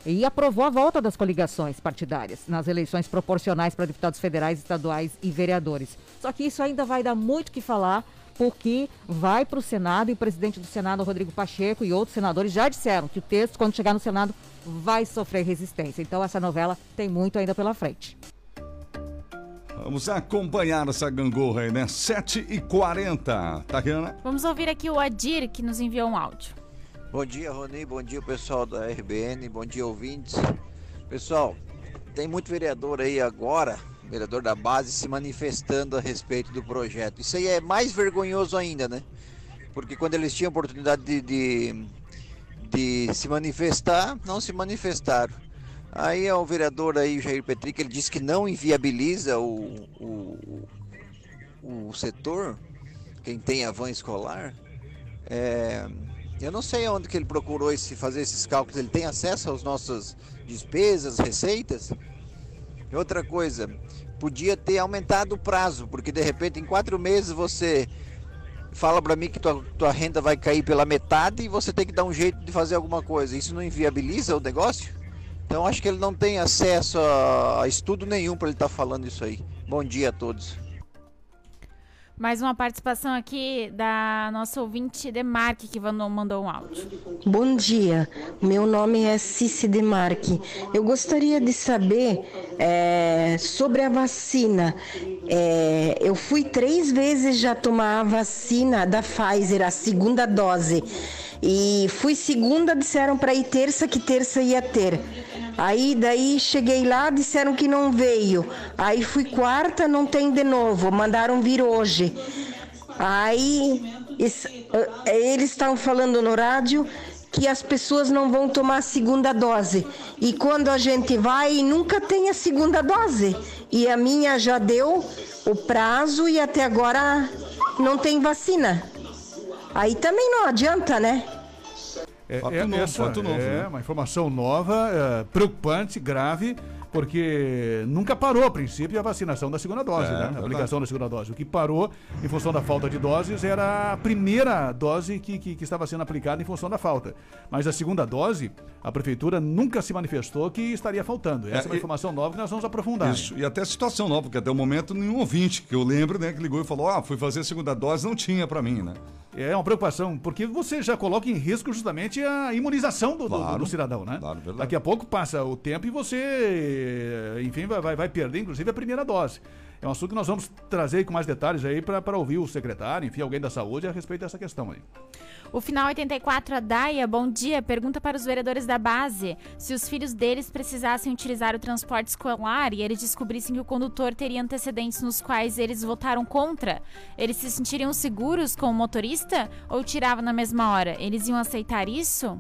e aprovou a volta das coligações partidárias nas eleições proporcionais para deputados federais, estaduais e vereadores. Só que isso ainda vai dar muito que falar, porque vai para o Senado e o presidente do Senado, Rodrigo Pacheco, e outros senadores já disseram que o texto, quando chegar no Senado, vai sofrer resistência. Então essa novela tem muito ainda pela frente. Vamos acompanhar essa gangorra aí, né? 7h40. Tariana? Vamos ouvir aqui o Adir, que nos enviou um áudio. Bom dia, Rony. Bom dia, pessoal da RBN. Bom dia, ouvintes. Pessoal, tem muito vereador aí agora, vereador da base, se manifestando a respeito do projeto. Isso aí é mais vergonhoso ainda, né? Porque quando eles tinham oportunidade de, de, de se manifestar, não se manifestaram. Aí é o vereador aí, Jair Petric, ele disse que não inviabiliza o, o, o setor, quem tem a van escolar. É, eu não sei onde que ele procurou esse, fazer esses cálculos. Ele tem acesso às nossas despesas, receitas? E outra coisa, podia ter aumentado o prazo, porque de repente em quatro meses você fala para mim que tua, tua renda vai cair pela metade e você tem que dar um jeito de fazer alguma coisa. Isso não inviabiliza o negócio? Então acho que ele não tem acesso a, estudo nenhum para ele estar tá falando isso aí. Bom dia a todos. Mais uma participação aqui da nossa ouvinte Demarque, que mandou um áudio. Bom dia, meu nome é Cici Demarque. Eu gostaria de saber é, sobre a vacina. É, eu fui três vezes já tomar a vacina da Pfizer, a segunda dose. E fui segunda, disseram para ir terça, que terça ia ter. Aí daí cheguei lá, disseram que não veio. Aí fui quarta, não tem de novo, mandaram vir hoje. Aí eh, eles estavam falando no rádio que as pessoas não vão tomar a segunda dose. E quando a gente vai, nunca tem a segunda dose. E a minha já deu o prazo e até agora não tem vacina. Aí também não adianta, né? É, fato é, novo, essa, fato novo. É né? uma informação nova, é, preocupante, grave porque nunca parou a princípio a vacinação da segunda dose, é, né? A aplicação da segunda dose. O que parou em função da falta de doses era a primeira dose que, que, que, estava sendo aplicada em função da falta. Mas a segunda dose, a prefeitura nunca se manifestou que estaria faltando. Essa é, é uma informação nova que nós vamos aprofundar. Isso, e até situação nova, porque até o momento nenhum ouvinte, que eu lembro, né, que ligou e falou, ah, fui fazer a segunda dose, não tinha para mim, né? É uma preocupação, porque você já coloca em risco justamente a imunização do, claro, do, do cidadão, né? Claro, Daqui a pouco passa o tempo e você, enfim, vai, vai perder, inclusive, a primeira dose. É um assunto que nós vamos trazer com mais detalhes aí para ouvir o secretário, enfim, alguém da saúde a respeito dessa questão aí. O final 84, a Daia, bom dia. Pergunta para os vereadores da base se os filhos deles precisassem utilizar o transporte escolar e eles descobrissem que o condutor teria antecedentes nos quais eles votaram contra, eles se sentiriam seguros com o motorista ou tiravam na mesma hora? Eles iam aceitar isso?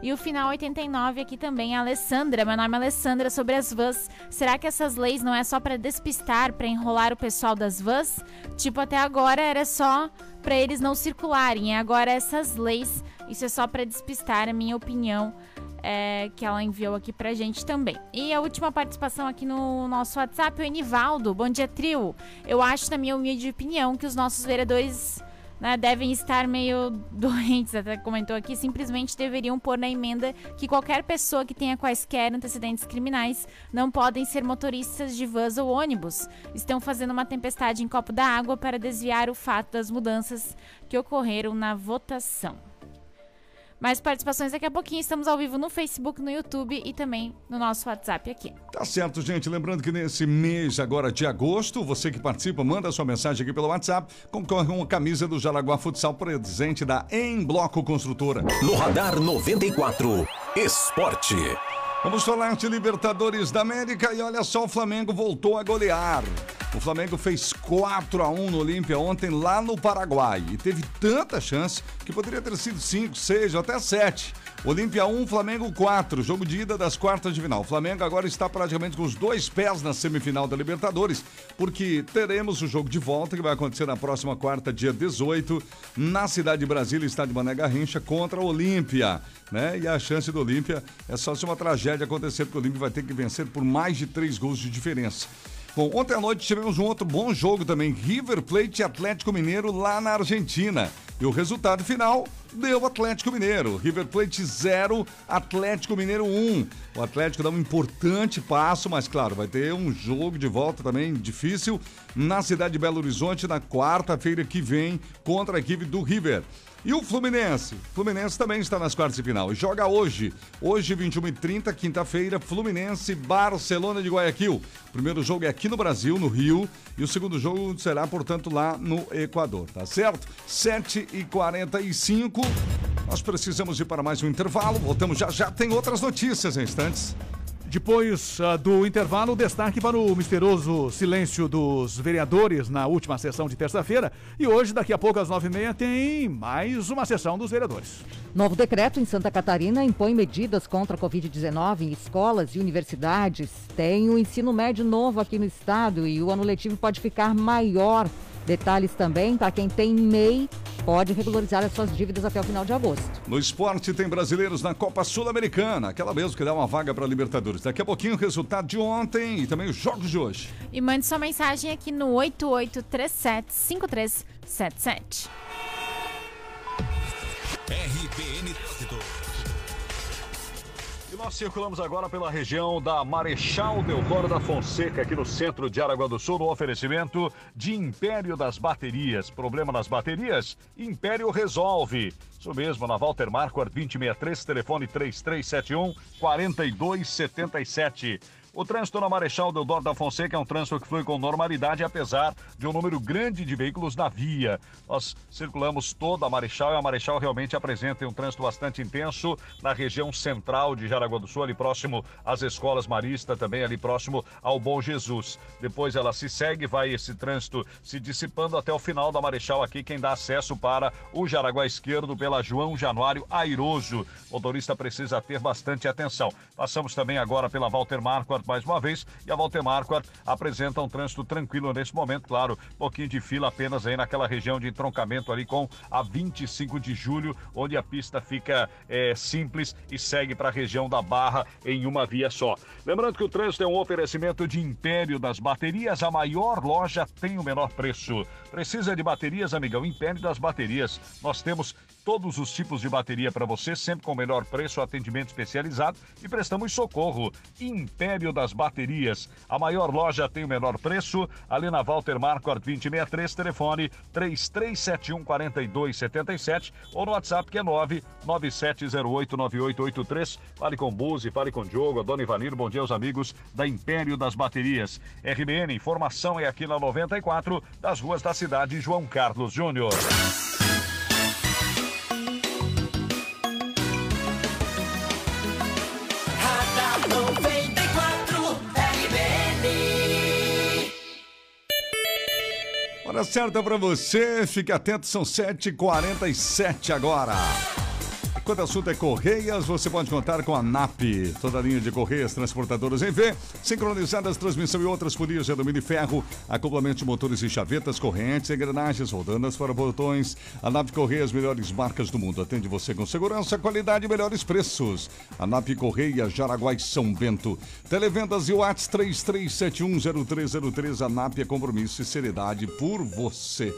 E o final 89 aqui também, a Alessandra. Meu nome é Alessandra, sobre as vans. Será que essas leis não é só para despistar, para enrolar o pessoal das vans? Tipo, até agora era só para eles não circularem. E agora essas leis, isso é só para despistar, a minha opinião. É, que ela enviou aqui pra gente também. E a última participação aqui no nosso WhatsApp, o Enivaldo. Bom dia, trio. Eu acho, na minha humilde opinião, que os nossos vereadores né, devem estar meio doentes, até comentou aqui, simplesmente deveriam pôr na emenda que qualquer pessoa que tenha quaisquer antecedentes criminais não podem ser motoristas de vans ou ônibus. Estão fazendo uma tempestade em copo d'água para desviar o fato das mudanças que ocorreram na votação. Mais participações daqui a pouquinho. Estamos ao vivo no Facebook, no YouTube e também no nosso WhatsApp aqui. Tá certo, gente. Lembrando que nesse mês agora de agosto, você que participa, manda sua mensagem aqui pelo WhatsApp, concorre uma camisa do Jaraguá Futsal presente da Em Bloco Construtora. No Radar 94, Esporte. Vamos falar de Libertadores da América e olha só, o Flamengo voltou a golear. O Flamengo fez 4 a 1 no Olímpia ontem lá no Paraguai e teve tanta chance que poderia ter sido 5, 6 ou até 7. Olímpia 1, Flamengo 4, jogo de ida das quartas de final. O Flamengo agora está praticamente com os dois pés na semifinal da Libertadores, porque teremos o jogo de volta que vai acontecer na próxima quarta, dia 18, na cidade de Brasília, estádio Mané Garrincha, contra o Olímpia. Né? E a chance do Olímpia é só se uma tragédia acontecer, porque o Olímpia vai ter que vencer por mais de três gols de diferença. Bom, ontem à noite tivemos um outro bom jogo também, River Plate Atlético Mineiro lá na Argentina. E o resultado final deu Atlético Mineiro. River Plate 0, Atlético Mineiro 1. O Atlético dá um importante passo, mas claro, vai ter um jogo de volta também difícil na cidade de Belo Horizonte na quarta-feira que vem contra a equipe do River. E o Fluminense? Fluminense também está nas quartas de final. Joga hoje. Hoje, 21h30, quinta-feira, Fluminense, Barcelona de Guayaquil. O primeiro jogo é aqui no Brasil, no Rio. E o segundo jogo será, portanto, lá no Equador, tá certo? 7h45. Nós precisamos ir para mais um intervalo. Voltamos já já. Tem outras notícias em instantes. Depois uh, do intervalo, destaque para o misterioso silêncio dos vereadores na última sessão de terça-feira. E hoje, daqui a pouco, às nove e meia, tem mais uma sessão dos vereadores. Novo decreto em Santa Catarina impõe medidas contra a Covid-19 em escolas e universidades. Tem o um ensino médio novo aqui no estado e o ano letivo pode ficar maior Detalhes também para quem tem MEI pode regularizar as suas dívidas até o final de agosto. No esporte tem brasileiros na Copa Sul-Americana, aquela mesmo que dá uma vaga para Libertadores. Daqui a pouquinho o resultado de ontem e também os jogos de hoje. E mande sua mensagem aqui no 88375377. RBN Trânsito. Nós circulamos agora pela região da Marechal Deodoro da Fonseca, aqui no centro de Aragua do Sul, no oferecimento de Império das Baterias. Problema nas baterias? Império resolve. Isso mesmo, na Walter Marquardt 2063, telefone 3371 4277. O trânsito na Marechal Deodoro da Fonseca é um trânsito que flui com normalidade, apesar de um número grande de veículos na via. Nós circulamos toda a Marechal e a Marechal realmente apresenta um trânsito bastante intenso na região central de Jaraguá do Sul, ali próximo às escolas Marista, também ali próximo ao Bom Jesus. Depois ela se segue, vai esse trânsito se dissipando até o final da Marechal aqui, quem dá acesso para o Jaraguá esquerdo pela João Januário Airoso. O motorista precisa ter bastante atenção. Passamos também agora pela Walter Marquardt mais uma vez e a Valtemarco apresenta um trânsito tranquilo nesse momento, claro, um pouquinho de fila apenas aí naquela região de entroncamento ali com a 25 de julho, onde a pista fica é, simples e segue para a região da Barra em uma via só. Lembrando que o trânsito é um oferecimento de Império das Baterias, a maior loja tem o menor preço. Precisa de baterias, amigão? Império das Baterias. Nós temos todos os tipos de bateria para você, sempre com o melhor preço, atendimento especializado e prestamos socorro. Império das Baterias. A maior loja tem o menor preço. Ali na Walter Marquardt 2063, telefone 3371 4277 ou no WhatsApp que é 997089883. Fale com Buzi, fale com Diogo, a Dona Ivanir, bom dia aos amigos da Império das Baterias. RBN, informação é aqui na 94, das ruas da cidade João Carlos Júnior. Hora certa para você, fique atento, são 7h47 agora. Quando o assunto é Correias, você pode contar com a NAP. Toda a linha de Correias transportadoras em V, sincronizadas, transmissão e outras folias de alumínio e ferro, acoplamento de motores e chavetas, correntes, engrenagens, rodanas para botões. A NAP Correias, melhores marcas do mundo. Atende você com segurança, qualidade e melhores preços. A NAP Correia, Jaraguá e São Bento. Televendas e Whats 33710303. A NAP é compromisso e seriedade por você.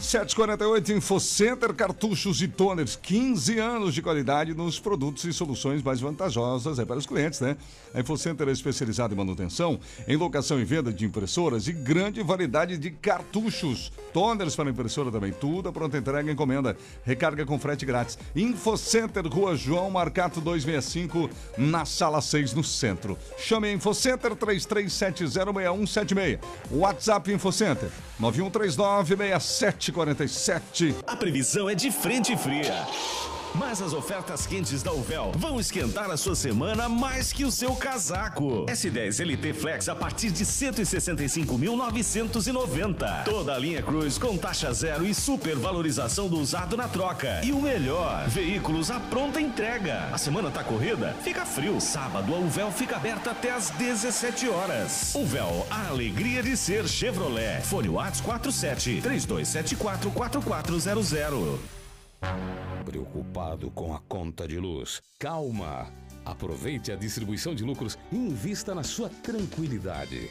748 InfoCenter, cartuchos e toners, 15 anos de qualidade nos produtos e soluções mais vantajosas é para os clientes, né? A InfoCenter é especializada em manutenção, em locação e venda de impressoras e grande variedade de cartuchos. Toners para impressora também, tudo a pronta entrega encomenda. Recarga com frete grátis. InfoCenter, Rua João Marcato 265, na sala 6, no centro. Chame a InfoCenter 33706176. WhatsApp InfoCenter 9139 47. A previsão é de frente fria. Mas as ofertas quentes da Uvel vão esquentar a sua semana mais que o seu casaco. S10 LT Flex a partir de 165.990. Toda a linha Cruz com taxa zero e supervalorização do usado na troca. E o melhor, veículos à pronta entrega. A semana tá corrida? Fica frio. Sábado a Uvel fica aberta até às 17 horas. Uvel, a alegria de ser Chevrolet. Fone Whats 47 3274 4400. Preocupado com a conta de luz? Calma! Aproveite a distribuição de lucros e invista na sua tranquilidade.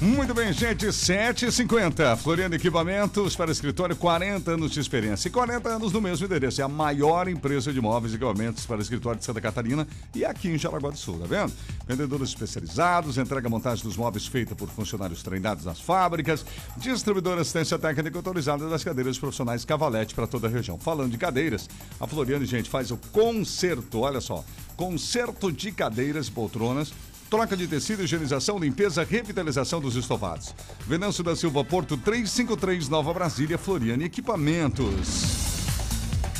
Muito bem, gente, 7h50. Floriano Equipamentos para escritório, 40 anos de experiência e 40 anos no mesmo endereço. É a maior empresa de móveis e equipamentos para escritório de Santa Catarina e aqui em Jaraguá do Sul, tá vendo? Vendedores especializados, entrega montagem dos móveis feita por funcionários treinados nas fábricas, distribuidora assistência técnica autorizada das cadeiras profissionais Cavalete para toda a região. Falando de cadeiras, a Floriano, gente, faz o conserto, olha só, conserto de cadeiras e poltronas Troca de tecido, higienização, limpeza, revitalização dos estovados. Venâncio da Silva Porto 353 Nova Brasília, Floriane Equipamentos.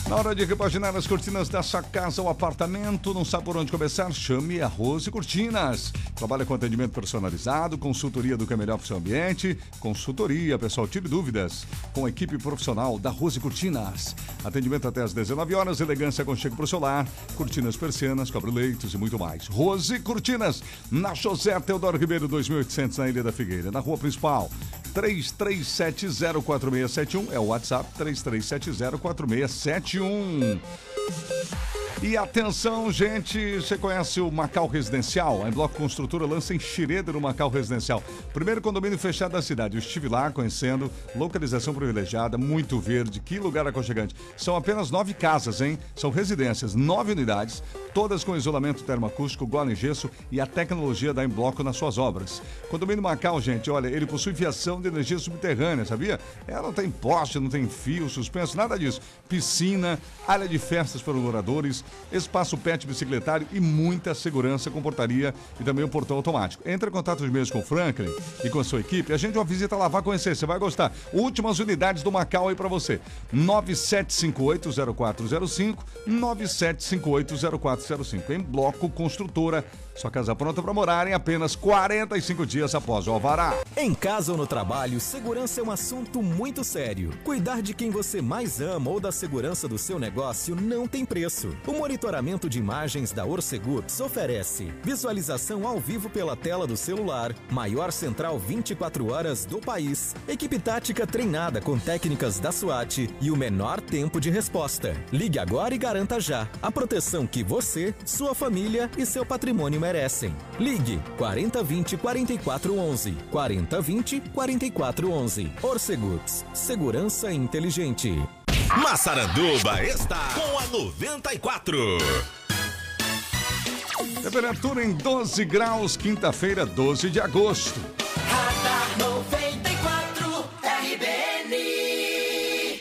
Na hora de repaginar as cortinas da sua casa ou apartamento, não sabe por onde começar? Chame a Rose Cortinas. Trabalha com atendimento personalizado, consultoria do que é melhor para o seu ambiente, consultoria, pessoal, tire dúvidas, com a equipe profissional da Rose Cortinas. Atendimento até às 19 horas, elegância com chego para o celular, cortinas persianas, cobre-leitos e muito mais. Rose Cortinas, na José Teodoro Ribeiro 2800, na Ilha da Figueira, na rua principal. 33704671 é o WhatsApp 33704671. E atenção, gente, você conhece o Macau Residencial? A Bloco Construtora lança em Xireda no Macau Residencial. Primeiro condomínio fechado da cidade. Eu estive lá conhecendo, localização privilegiada, muito verde, que lugar aconchegante. São apenas nove casas, hein? São residências, nove unidades, todas com isolamento termoacústico, gola em gesso e a tecnologia da Embloco nas suas obras. Condomínio Macau, gente, olha, ele possui fiação de energia subterrânea, sabia? Ela não tem poste, não tem fio, suspenso, nada disso. Piscina, área de festas para os moradores, espaço pet bicicletário e muita segurança com portaria e também o portão automático. Entre em contato mesmo com o Franklin e com a sua equipe. A gente uma visita lá, vai conhecer, você vai gostar. Últimas unidades do Macau aí para você. 97580405, 97580405. Em bloco construtora sua casa pronta para morar em apenas 45 dias após o alvará. Em casa ou no trabalho, segurança é um assunto muito sério. Cuidar de quem você mais ama ou da segurança do seu negócio não tem preço. O monitoramento de imagens da Orcegups oferece visualização ao vivo pela tela do celular, maior central 24 horas do país, equipe tática treinada com técnicas da SWAT e o menor tempo de resposta. Ligue agora e garanta já a proteção que você, sua família e seu patrimônio merecem. Ligue 4020 4411. 4020 4411. Orcegups. Segurança inteligente. Massaranduba está com a 94. Temperatura em 12 graus, quinta-feira, 12 de agosto. Radar 94 RBN.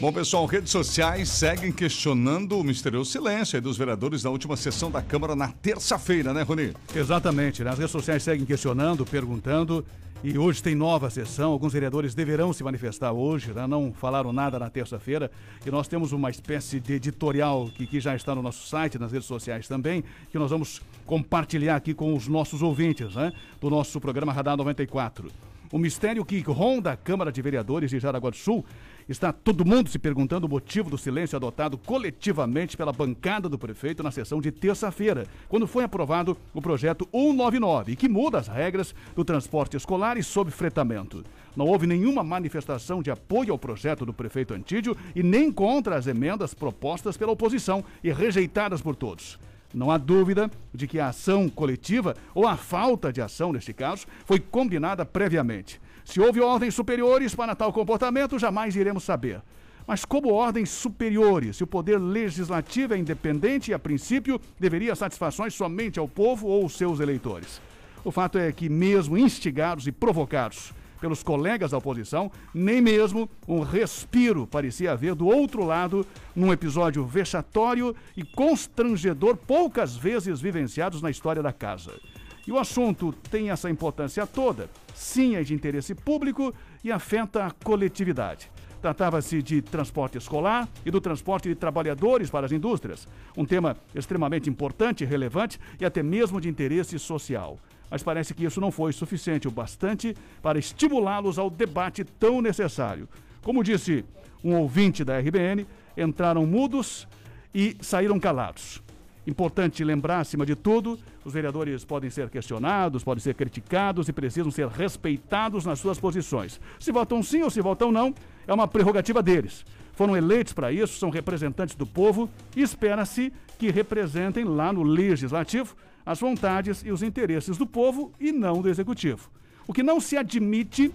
Bom, pessoal, redes sociais seguem questionando o misterioso silêncio aí dos vereadores na última sessão da Câmara na terça-feira, né, Rony? Exatamente. né? As redes sociais seguem questionando, perguntando. E hoje tem nova sessão. Alguns vereadores deverão se manifestar hoje, né? não falaram nada na terça-feira. E nós temos uma espécie de editorial que, que já está no nosso site, nas redes sociais também, que nós vamos compartilhar aqui com os nossos ouvintes né? do nosso programa Radar 94. O mistério que ronda a Câmara de Vereadores de Jaraguá do Sul está todo mundo se perguntando o motivo do silêncio adotado coletivamente pela bancada do prefeito na sessão de terça-feira, quando foi aprovado o projeto 199, que muda as regras do transporte escolar e sob fretamento. Não houve nenhuma manifestação de apoio ao projeto do prefeito Antídio e nem contra as emendas propostas pela oposição e rejeitadas por todos. Não há dúvida de que a ação coletiva, ou a falta de ação neste caso, foi combinada previamente. Se houve ordens superiores para tal comportamento, jamais iremos saber. Mas como ordens superiores, se o poder legislativo é independente e, a princípio, deveria satisfações somente ao povo ou seus eleitores. O fato é que, mesmo instigados e provocados pelos colegas da oposição, nem mesmo um respiro parecia haver do outro lado num episódio vexatório e constrangedor poucas vezes vivenciados na história da casa. E o assunto tem essa importância toda, sim, é de interesse público e afeta a coletividade. Tratava-se de transporte escolar e do transporte de trabalhadores para as indústrias, um tema extremamente importante relevante e até mesmo de interesse social. Mas parece que isso não foi suficiente o bastante para estimulá-los ao debate tão necessário. Como disse um ouvinte da RBN, entraram mudos e saíram calados. Importante lembrar, acima de tudo, os vereadores podem ser questionados, podem ser criticados e precisam ser respeitados nas suas posições. Se votam sim ou se votam não, é uma prerrogativa deles. Foram eleitos para isso, são representantes do povo e espera-se que representem lá no legislativo as vontades e os interesses do povo e não do executivo. O que não se admite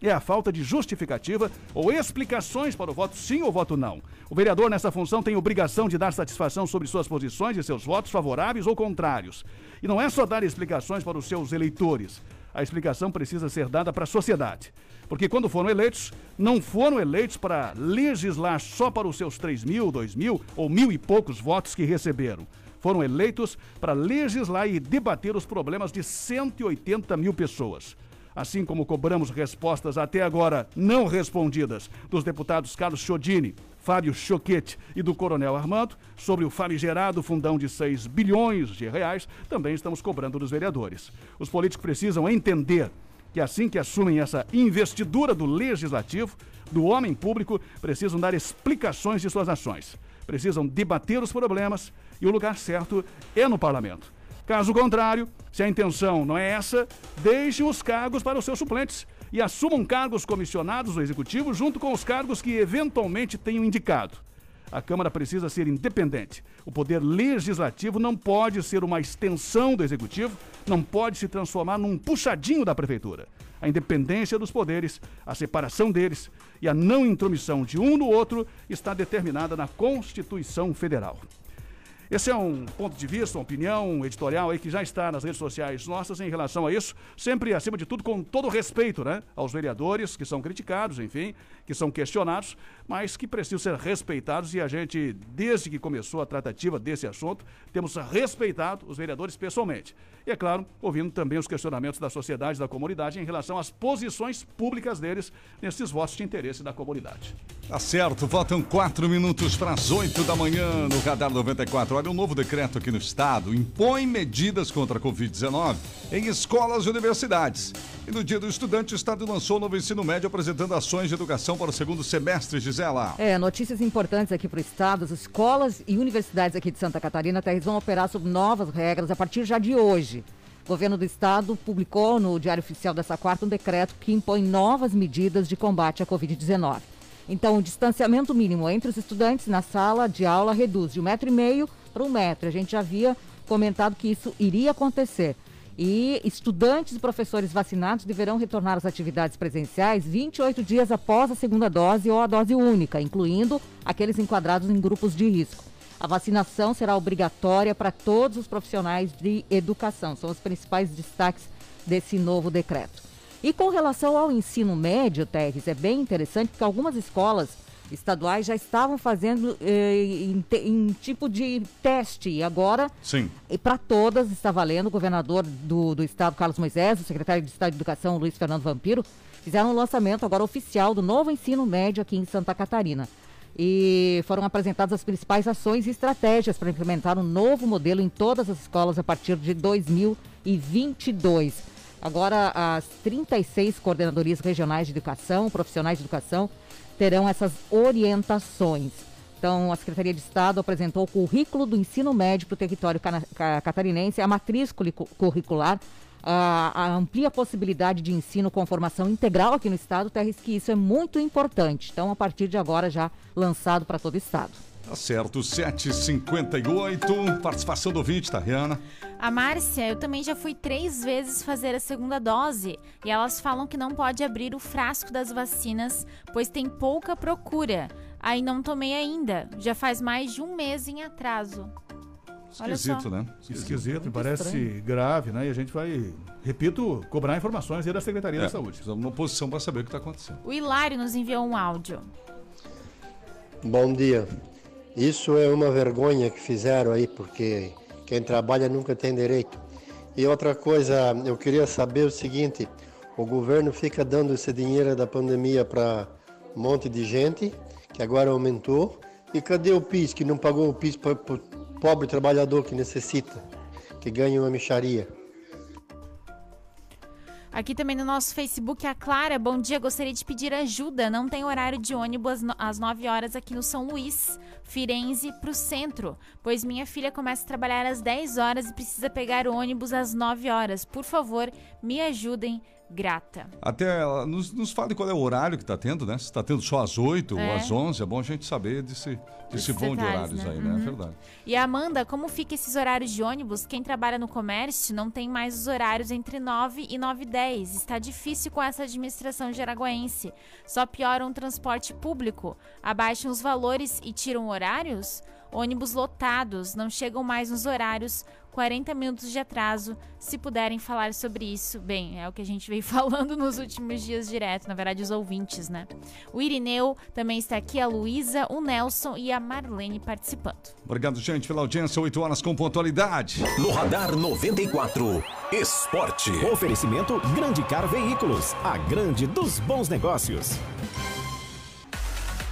é a falta de justificativa ou explicações para o voto sim ou voto não. O vereador nessa função tem obrigação de dar satisfação sobre suas posições e seus votos favoráveis ou contrários. E não é só dar explicações para os seus eleitores. A explicação precisa ser dada para a sociedade. Porque quando foram eleitos, não foram eleitos para legislar só para os seus 3 mil, 2 mil ou mil e poucos votos que receberam. Foram eleitos para legislar e debater os problemas de 180 mil pessoas assim como cobramos respostas até agora não respondidas dos deputados Carlos Chodini, Fábio Choquete e do Coronel Armando sobre o famigerado fundão de 6 bilhões de reais, também estamos cobrando dos vereadores. Os políticos precisam entender que assim que assumem essa investidura do legislativo, do homem público, precisam dar explicações de suas ações. Precisam debater os problemas e o lugar certo é no parlamento. Caso contrário, se a intenção não é essa, deixem os cargos para os seus suplentes e assumam cargos comissionados no executivo junto com os cargos que eventualmente tenham indicado. A Câmara precisa ser independente. O poder legislativo não pode ser uma extensão do executivo, não pode se transformar num puxadinho da prefeitura. A independência dos poderes, a separação deles e a não intromissão de um no outro está determinada na Constituição Federal. Esse é um ponto de vista, uma opinião um editorial aí que já está nas redes sociais nossas em relação a isso, sempre acima de tudo com todo respeito, né, aos vereadores que são criticados, enfim, que são questionados, mas que precisam ser respeitados e a gente, desde que começou a tratativa desse assunto, temos respeitado os vereadores pessoalmente. E, é claro, ouvindo também os questionamentos da sociedade, da comunidade, em relação às posições públicas deles nesses votos de interesse da comunidade. Tá certo, faltam quatro minutos para as oito da manhã no Radar 94. Olha, um novo decreto aqui no estado impõe medidas contra a Covid-19 em escolas e universidades. E no dia do estudante, o estado lançou o novo ensino médio apresentando ações de educação para o segundo semestre, Gisela. É, notícias importantes aqui para o estado. As escolas e universidades aqui de Santa Catarina Terres vão operar sob novas regras a partir já de hoje. O governo do estado publicou no Diário Oficial dessa quarta um decreto que impõe novas medidas de combate à Covid-19. Então, o distanciamento mínimo entre os estudantes na sala de aula reduz de um metro e meio para um metro. A gente já havia comentado que isso iria acontecer. E estudantes e professores vacinados deverão retornar às atividades presenciais 28 dias após a segunda dose ou a dose única, incluindo aqueles enquadrados em grupos de risco. A vacinação será obrigatória para todos os profissionais de educação. São os principais destaques desse novo decreto. E com relação ao ensino médio, Terres, é bem interessante porque algumas escolas estaduais já estavam fazendo eh, em, em, tipo de teste. E agora, Sim. e para todas está valendo. O governador do, do estado, Carlos Moisés, o secretário de Estado de Educação, Luiz Fernando Vampiro, fizeram um lançamento agora oficial do novo ensino médio aqui em Santa Catarina. E foram apresentadas as principais ações e estratégias para implementar um novo modelo em todas as escolas a partir de 2022. Agora, as 36 coordenadorias regionais de educação, profissionais de educação, terão essas orientações. Então, a Secretaria de Estado apresentou o currículo do ensino médio para o território catarinense, a matriz curricular, a, a amplia possibilidade de ensino com formação integral aqui no Estado, Terres, que isso é muito importante. Então, a partir de agora, já lançado para todo o Estado. Tá certo, 7h58, participação do ouvinte, Tariana. A Márcia, eu também já fui três vezes fazer a segunda dose e elas falam que não pode abrir o frasco das vacinas, pois tem pouca procura. Aí não tomei ainda, já faz mais de um mês em atraso. Esquisito, né? Esquisito, parece estranho. grave, né? E a gente vai, repito, cobrar informações aí da Secretaria É, da Saúde. Precisamos de uma posição para saber o que está acontecendo. O Hilário nos enviou um áudio. Bom dia. Isso é uma vergonha que fizeram aí, porque quem trabalha nunca tem direito. E outra coisa, eu queria saber o seguinte: o governo fica dando esse dinheiro da pandemia para um monte de gente, que agora aumentou, e cadê o PIS, que não pagou o PIS para o pobre trabalhador que necessita, que ganha uma micharia? Aqui também no nosso Facebook, a Clara, bom dia, gostaria de pedir ajuda. Não tem horário de ônibus às 9 horas aqui no São Luís, Firenze, para o centro, pois minha filha começa a trabalhar às 10 horas e precisa pegar o ônibus às 9 horas. Por favor, me ajudem. Grata. Até ela nos, nos fale qual é o horário que está tendo, né? Se está tendo só às 8 É. ou às 11, é bom a gente saber desse, desse bom de horários né? aí, né? É Uhum. verdade. E Amanda, como fica esses horários de ônibus? Quem trabalha no comércio não tem mais os horários entre 9 e 9 e 10. Está difícil com essa administração jaraguense. Só pioram o transporte público. Abaixam os valores e tiram horários? Ônibus lotados, não chegam mais nos horários. 40 minutos de atraso. Se puderem falar sobre isso, bem, é o que a gente veio falando nos últimos dias direto, na verdade, os ouvintes, né? O Irineu também está aqui, a Luísa, o Nelson e a Marlene participando. Obrigado, gente, pela audiência. 8 horas com pontualidade. No Radar 94, Esporte. Oferecimento Grande Car Veículos, a grande dos bons negócios.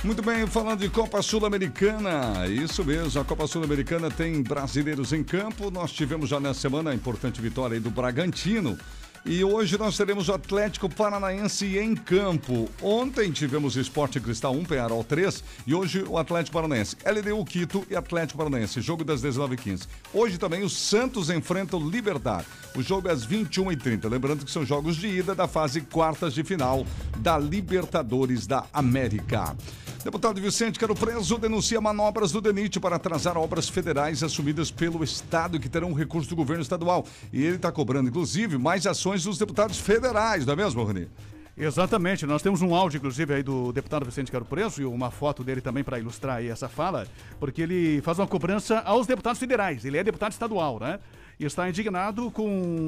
Muito bem, falando de Copa Sul-Americana, isso mesmo, a Copa Sul-Americana tem brasileiros em campo. Nós tivemos já nessa semana a importante vitória do Bragantino. E hoje nós teremos o Atlético Paranaense em campo. Ontem tivemos Esporte Cristal 1, Penharol 3 e hoje o Atlético Paranaense. LDU Quito e Atlético Paranaense, jogo das 19h15. Hoje também o Santos enfrenta o Libertar. O jogo é às 21h30. Lembrando que são jogos de ida da fase quartas de final da Libertadores da América. Deputado Vicente Quero Preso denuncia manobras do DENIT para atrasar obras federais assumidas pelo Estado que terão recurso do governo estadual. E ele está cobrando, inclusive, mais ações dos deputados federais, não é mesmo, Rony? Exatamente, nós temos um áudio, inclusive, aí do deputado Vicente Caro Preso e uma foto dele também para ilustrar aí essa fala, porque ele faz uma cobrança aos deputados federais, ele é deputado estadual, né? E está indignado com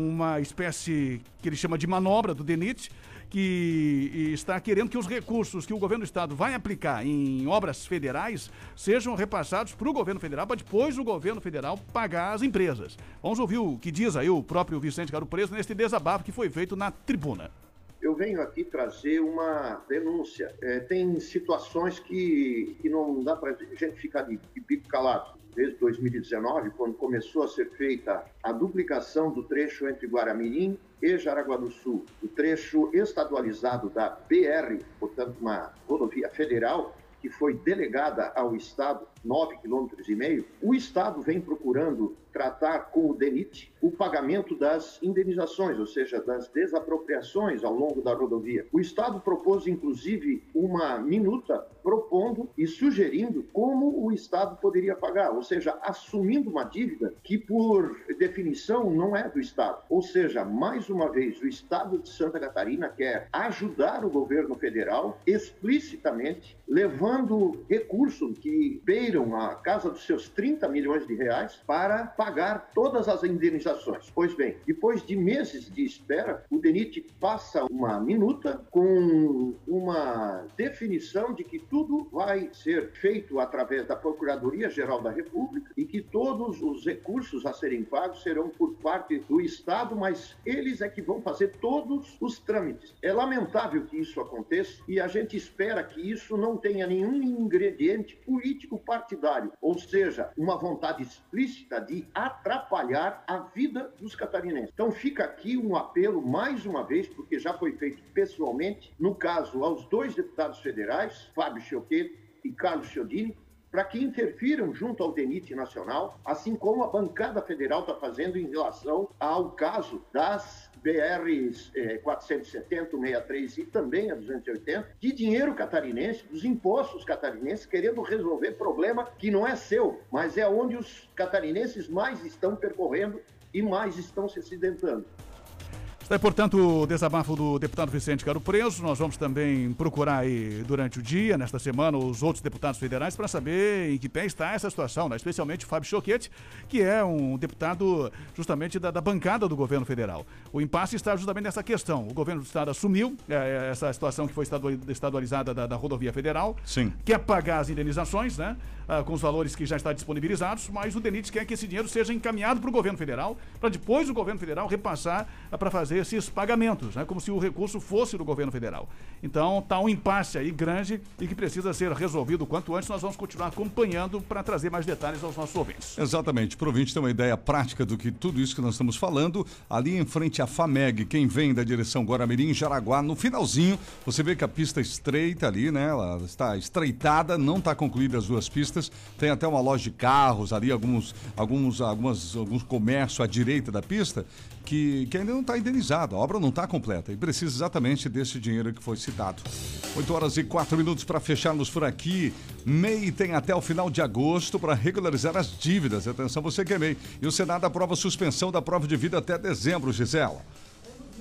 uma espécie que ele chama de manobra do DENIT, que está querendo que os recursos que o governo do estado vai aplicar em obras federais sejam repassados para o governo federal, para depois o governo federal pagar as empresas. Vamos ouvir o que diz aí o próprio Vicente Caro Preso neste desabafo que foi feito na tribuna. Eu venho aqui trazer uma denúncia. É, tem situações que, que não dá para a gente ficar de, de bico calado. Desde 2019, quando começou a ser feita a duplicação do trecho entre Guaramirim e Jaraguá do Sul, o trecho estadualizado da BR, portanto uma rodovia federal, que foi delegada ao Estado, 9,5 quilômetros e meio, o Estado vem procurando tratar com o DENIT o pagamento das indenizações, ou seja, das desapropriações ao longo da rodovia. O Estado propôs, inclusive, uma minuta propondo e sugerindo como o Estado poderia pagar, ou seja, assumindo uma dívida que, por definição, não é do Estado. Ou seja, mais uma vez, o Estado de Santa Catarina quer ajudar o governo federal explicitamente, levando recursos que beiram a casa dos seus 30 milhões de reais para pagar todas as indenizações. Pois bem, depois de meses de espera, o DENIT passa uma minuta com uma definição de que tudo vai ser feito através da Procuradoria-Geral da República e que todos os recursos a serem pagos serão por parte do Estado, mas eles é que vão fazer todos os trâmites. É lamentável que isso aconteça e a gente espera que isso não tenha nenhum ingrediente político partidário, ou seja, uma vontade explícita de atrapalhar a vida dos catarinenses. Então fica aqui um apelo mais uma vez, porque já foi feito pessoalmente, no caso aos dois deputados federais, Fábio Choquet e Carlos Chiodini, para que interfiram junto ao DENIT Nacional, assim como a bancada federal está fazendo em relação ao caso das BRs eh, 470, 63 e também a 280, de dinheiro catarinense, dos impostos catarinenses, querendo resolver problema que não é seu, mas é onde os catarinenses mais estão percorrendo e mais estão se acidentando. Está aí, portanto, o desabafo do deputado Vicente Caro Preso. Nós vamos também procurar aí durante o dia, nesta semana, os outros deputados federais para saber em que pé está essa situação, né? especialmente o Fábio Choquete, que é um deputado justamente da, da bancada do governo federal. O impasse está justamente nessa questão. O governo do estado assumiu é, essa situação que foi estadual- estadualizada da, da rodovia federal, Sim. quer pagar as indenizações, né? Ah, com os valores que já estão disponibilizados, mas o DENIT quer que esse dinheiro seja encaminhado para o governo federal, para depois o governo federal repassar para fazer esses pagamentos, né? como se o recurso fosse do governo federal. Então está um impasse aí grande e que precisa ser resolvido o quanto antes. Nós vamos continuar acompanhando para trazer mais detalhes aos nossos ouvintes. Exatamente, para o ouvinte ter uma ideia prática do que tudo isso que nós estamos falando, ali em frente à FAMEG, quem vem da direção Guaramirim, Jaraguá, no finalzinho, você vê que a pista estreita ali, né? Ela está estreitada, não está concluída as duas pistas. Pistas. Tem até uma loja de carros ali, alguns, alguns, algumas, alguns comércios à direita da pista que, que ainda não está indenizado. A obra não está completa e precisa exatamente desse dinheiro que foi citado. 8 horas e 4 minutos para fecharmos por aqui. MEI tem até o final de agosto para regularizar as dívidas. Atenção, você que é MEI. E o Senado aprova a suspensão da prova de vida até dezembro, Gisela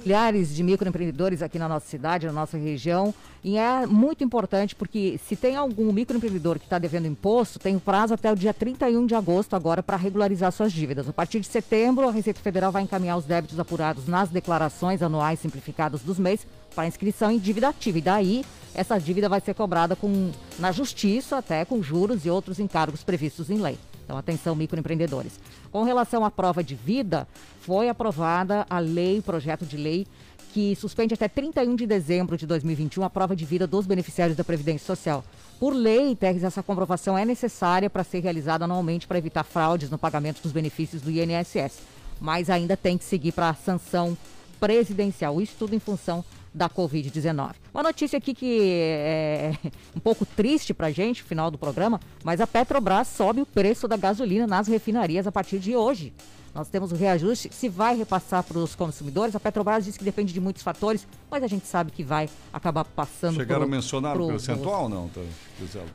milhares de microempreendedores aqui na nossa cidade, na nossa região. E é muito importante porque se tem algum microempreendedor que está devendo imposto, tem o prazo até o dia 31 de agosto agora para regularizar suas dívidas. A partir de setembro, a Receita Federal vai encaminhar os débitos apurados nas declarações anuais simplificadas dos mês para inscrição em dívida ativa. E daí, essa dívida vai ser cobrada com, na justiça, até com juros e outros encargos previstos em lei. Então, atenção, microempreendedores. Com relação à prova de vida, foi aprovada a lei, projeto de lei, que suspende até 31 de dezembro de 2021 a prova de vida dos beneficiários da Previdência Social. Por lei, Terres, essa comprovação é necessária para ser realizada anualmente para evitar fraudes no pagamento dos benefícios do INSS. Mas ainda tem que seguir para a sanção presidencial. Isso tudo em função da Covid-19. Uma notícia aqui que é um pouco triste para a gente, final do programa, mas a Petrobras sobe o preço da gasolina nas refinarias a partir de hoje. Nós temos o reajuste, se vai repassar para os consumidores. A Petrobras diz que depende de muitos fatores, mas a gente sabe que vai acabar passando Chegaram pro, a mencionar pro, o percentual ou não? Tá,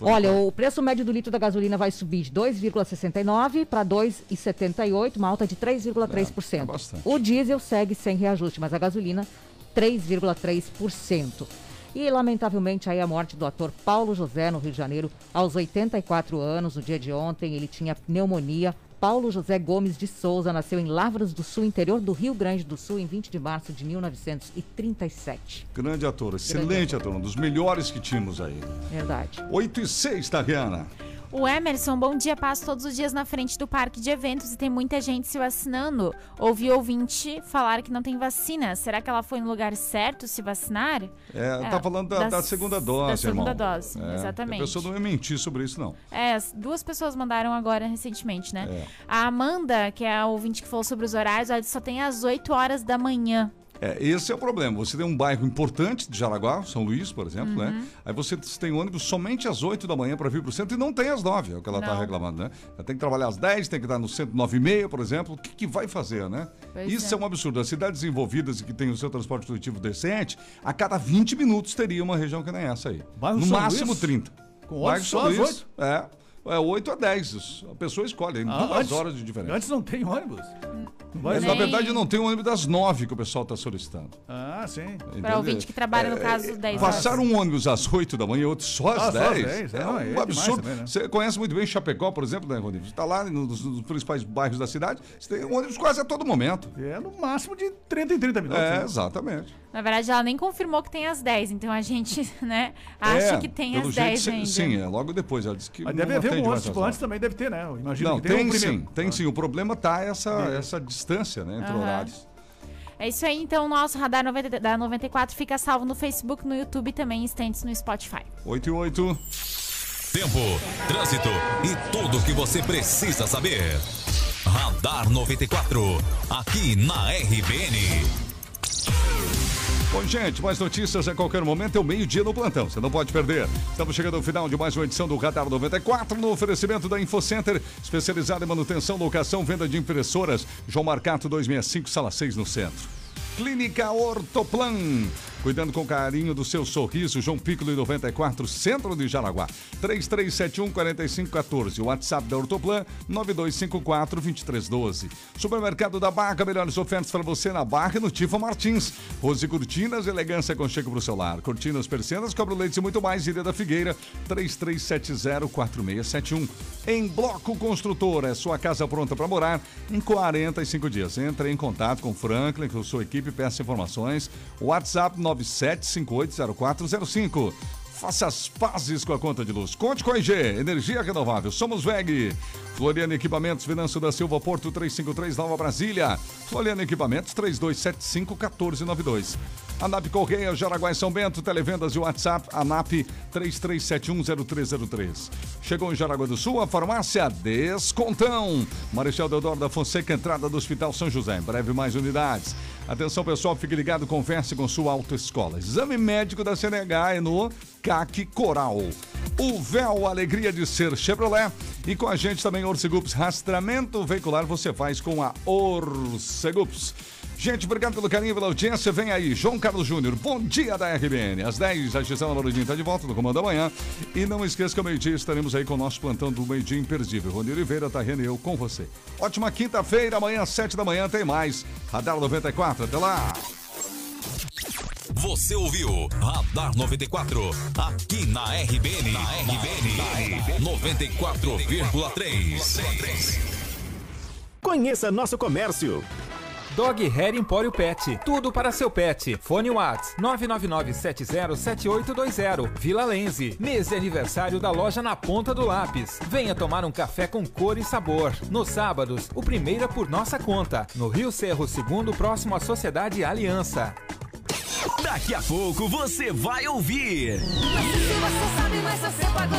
Olha, o preço médio do litro da gasolina vai subir de 2,69 para 2,78, uma alta de 3,3%. É, é o diesel segue sem reajuste, mas a gasolina 3,3%. E, lamentavelmente, aí a morte do ator Paulo José, no Rio de Janeiro, aos 84 anos, no dia de ontem, ele tinha pneumonia. Paulo José Gomes de Souza nasceu em Lavras do Sul, interior do Rio Grande do Sul, em 20 de março de 1937. Grande ator, excelente Grande ator. ator, um dos melhores que tínhamos aí. Verdade. 8 e 6, Tariana. O Emerson, bom dia, passo todos os dias na frente do parque de eventos e tem muita gente se vacinando. Ouvi ouvinte falar que não tem vacina. Será que ela foi no lugar certo se vacinar? É, é tá falando da, da, segunda dose, Da segunda irmão. dose, é, exatamente. A pessoa não ia mentir sobre isso, não. É, duas pessoas mandaram agora recentemente, né? É. A Amanda, que é a ouvinte que falou sobre os horários, ela só tem às 8 horas da manhã. É, esse é o problema. Você tem um bairro importante de Jaraguá, São Luís, por exemplo, né? Uhum. Aí você tem ônibus somente às 8 da manhã para vir para o centro e não tem às 9, é o que ela está reclamando, né? Ela tem que trabalhar às 10, tem que estar no centro 9 e meia, por exemplo. O que, que vai fazer, né? Pois Isso é. é. um absurdo. As cidades desenvolvidas e que têm o seu transporte coletivo decente, a cada 20 minutos teria uma região que nem essa aí. Bairro no São máximo Luís? 30. Com Bairro ônibus São só às Luís, 8? É. É 8 a 10. A pessoa escolhe, Ah, duas antes- horas de diferença. Antes não tem ônibus. Mas, nem- na verdade, não tem o ônibus das 9 que o pessoal está solicitando. Ah, sim. Para ouvinte que trabalha, no caso, 10 horas. Passar um ônibus às 8 da manhã e outro só às Ah, só às 10, 10, é não, um é absurdo. também, né? Você conhece muito bem Chapecó, por exemplo, né, Rodrigo? Você está lá nos, nos principais bairros da cidade, você tem um ônibus quase a todo momento. É no máximo de 30 em 30 minutos. É, né? exatamente. Na verdade, ela nem confirmou que tem às 10, então a gente, né, acha É, que tem às jeito, 10 sim, ainda. Sim, é logo depois. Ela disse que Mas deve haver um antes, às antes também deve ter, né? Eu imagino Não, que tem, tem, um primeiro. sim, tem sim. O problema tá essa, essa distância né, entre horários. É isso aí, então o nosso Radar 90 da 94 fica salvo no Facebook, no YouTube e também instantes no Spotify. 8 e 8. Tempo, trânsito e tudo o que você precisa saber. Radar 94, aqui na RBN. Bom, gente, mais notícias a qualquer momento. É o meio-dia no plantão. Você não pode perder. Estamos chegando ao final de mais uma edição do Radar 94, no oferecimento da InfoCenter, especializada em manutenção, locação, venda de impressoras. João Marcato 265, sala 6 no centro. Clínica Ortoplan. Cuidando com carinho do seu sorriso, João Piccolo 94, centro de Jaraguá. 3371-4514. WhatsApp da Ortoplan, 9254-2312. Supermercado da Barra, melhores ofertas para você na Barra e no Tifa Martins. Rose Cortinas, elegância com chego para o seu lar. Cortinas, persianas, cobra leite e muito mais. Ilha da Figueira, 3370-4671. Em Bloco Construtor, é sua casa pronta para morar em 45 dias. Entre em contato com Franklin, com sua equipe, peça informações. WhatsApp 97580405. Faça as pazes com a conta de luz. Conte com a IG, energia renovável. Somos VEG. Floriano Equipamentos, Venâncio da Silva, Porto 353, Nova Brasília. Floriano Equipamentos, 3275-1492. ANAP Correia, Jaraguá e São Bento, televendas e WhatsApp, ANAP 33710303. Chegou em Jaraguá do Sul, a farmácia Descontão. Marechal Deodoro da Fonseca, entrada do Hospital São José. Em breve mais unidades. Atenção pessoal, fique ligado, converse com sua autoescola. Exame médico da CNH é no CAC Coral. O véu, alegria de ser Chevrolet. E com a gente também Orcegups Rastramento Veicular você faz com a Orcegups. Gente, obrigado pelo carinho, pela audiência. Vem aí, João Carlos Júnior. Bom dia da RBN. Às 10, a Gisela Lourdinho está de volta no Comando da Manhã. E não esqueça que ao meio-dia estaremos aí com o nosso plantão do meio-dia imperdível. Rony Oliveira, Tarrene e eu com você. Ótima quinta-feira, amanhã às 7 da manhã tem mais. Radar 94, até lá. Você ouviu Radar 94, aqui na RBN. Na RBN, 94,3. Conheça nosso comércio. Dog Hair Empório Pet. Tudo para seu pet. Fone Whats 999707820. Vila Lenze. Mês de aniversário da loja na ponta do lápis. Venha tomar um café com cor e sabor. Nos sábados, o primeiro é por nossa conta. No Rio Cerro Segundo, próximo à Sociedade Aliança. Daqui a pouco você vai ouvir. Você sabe, mas você pagou.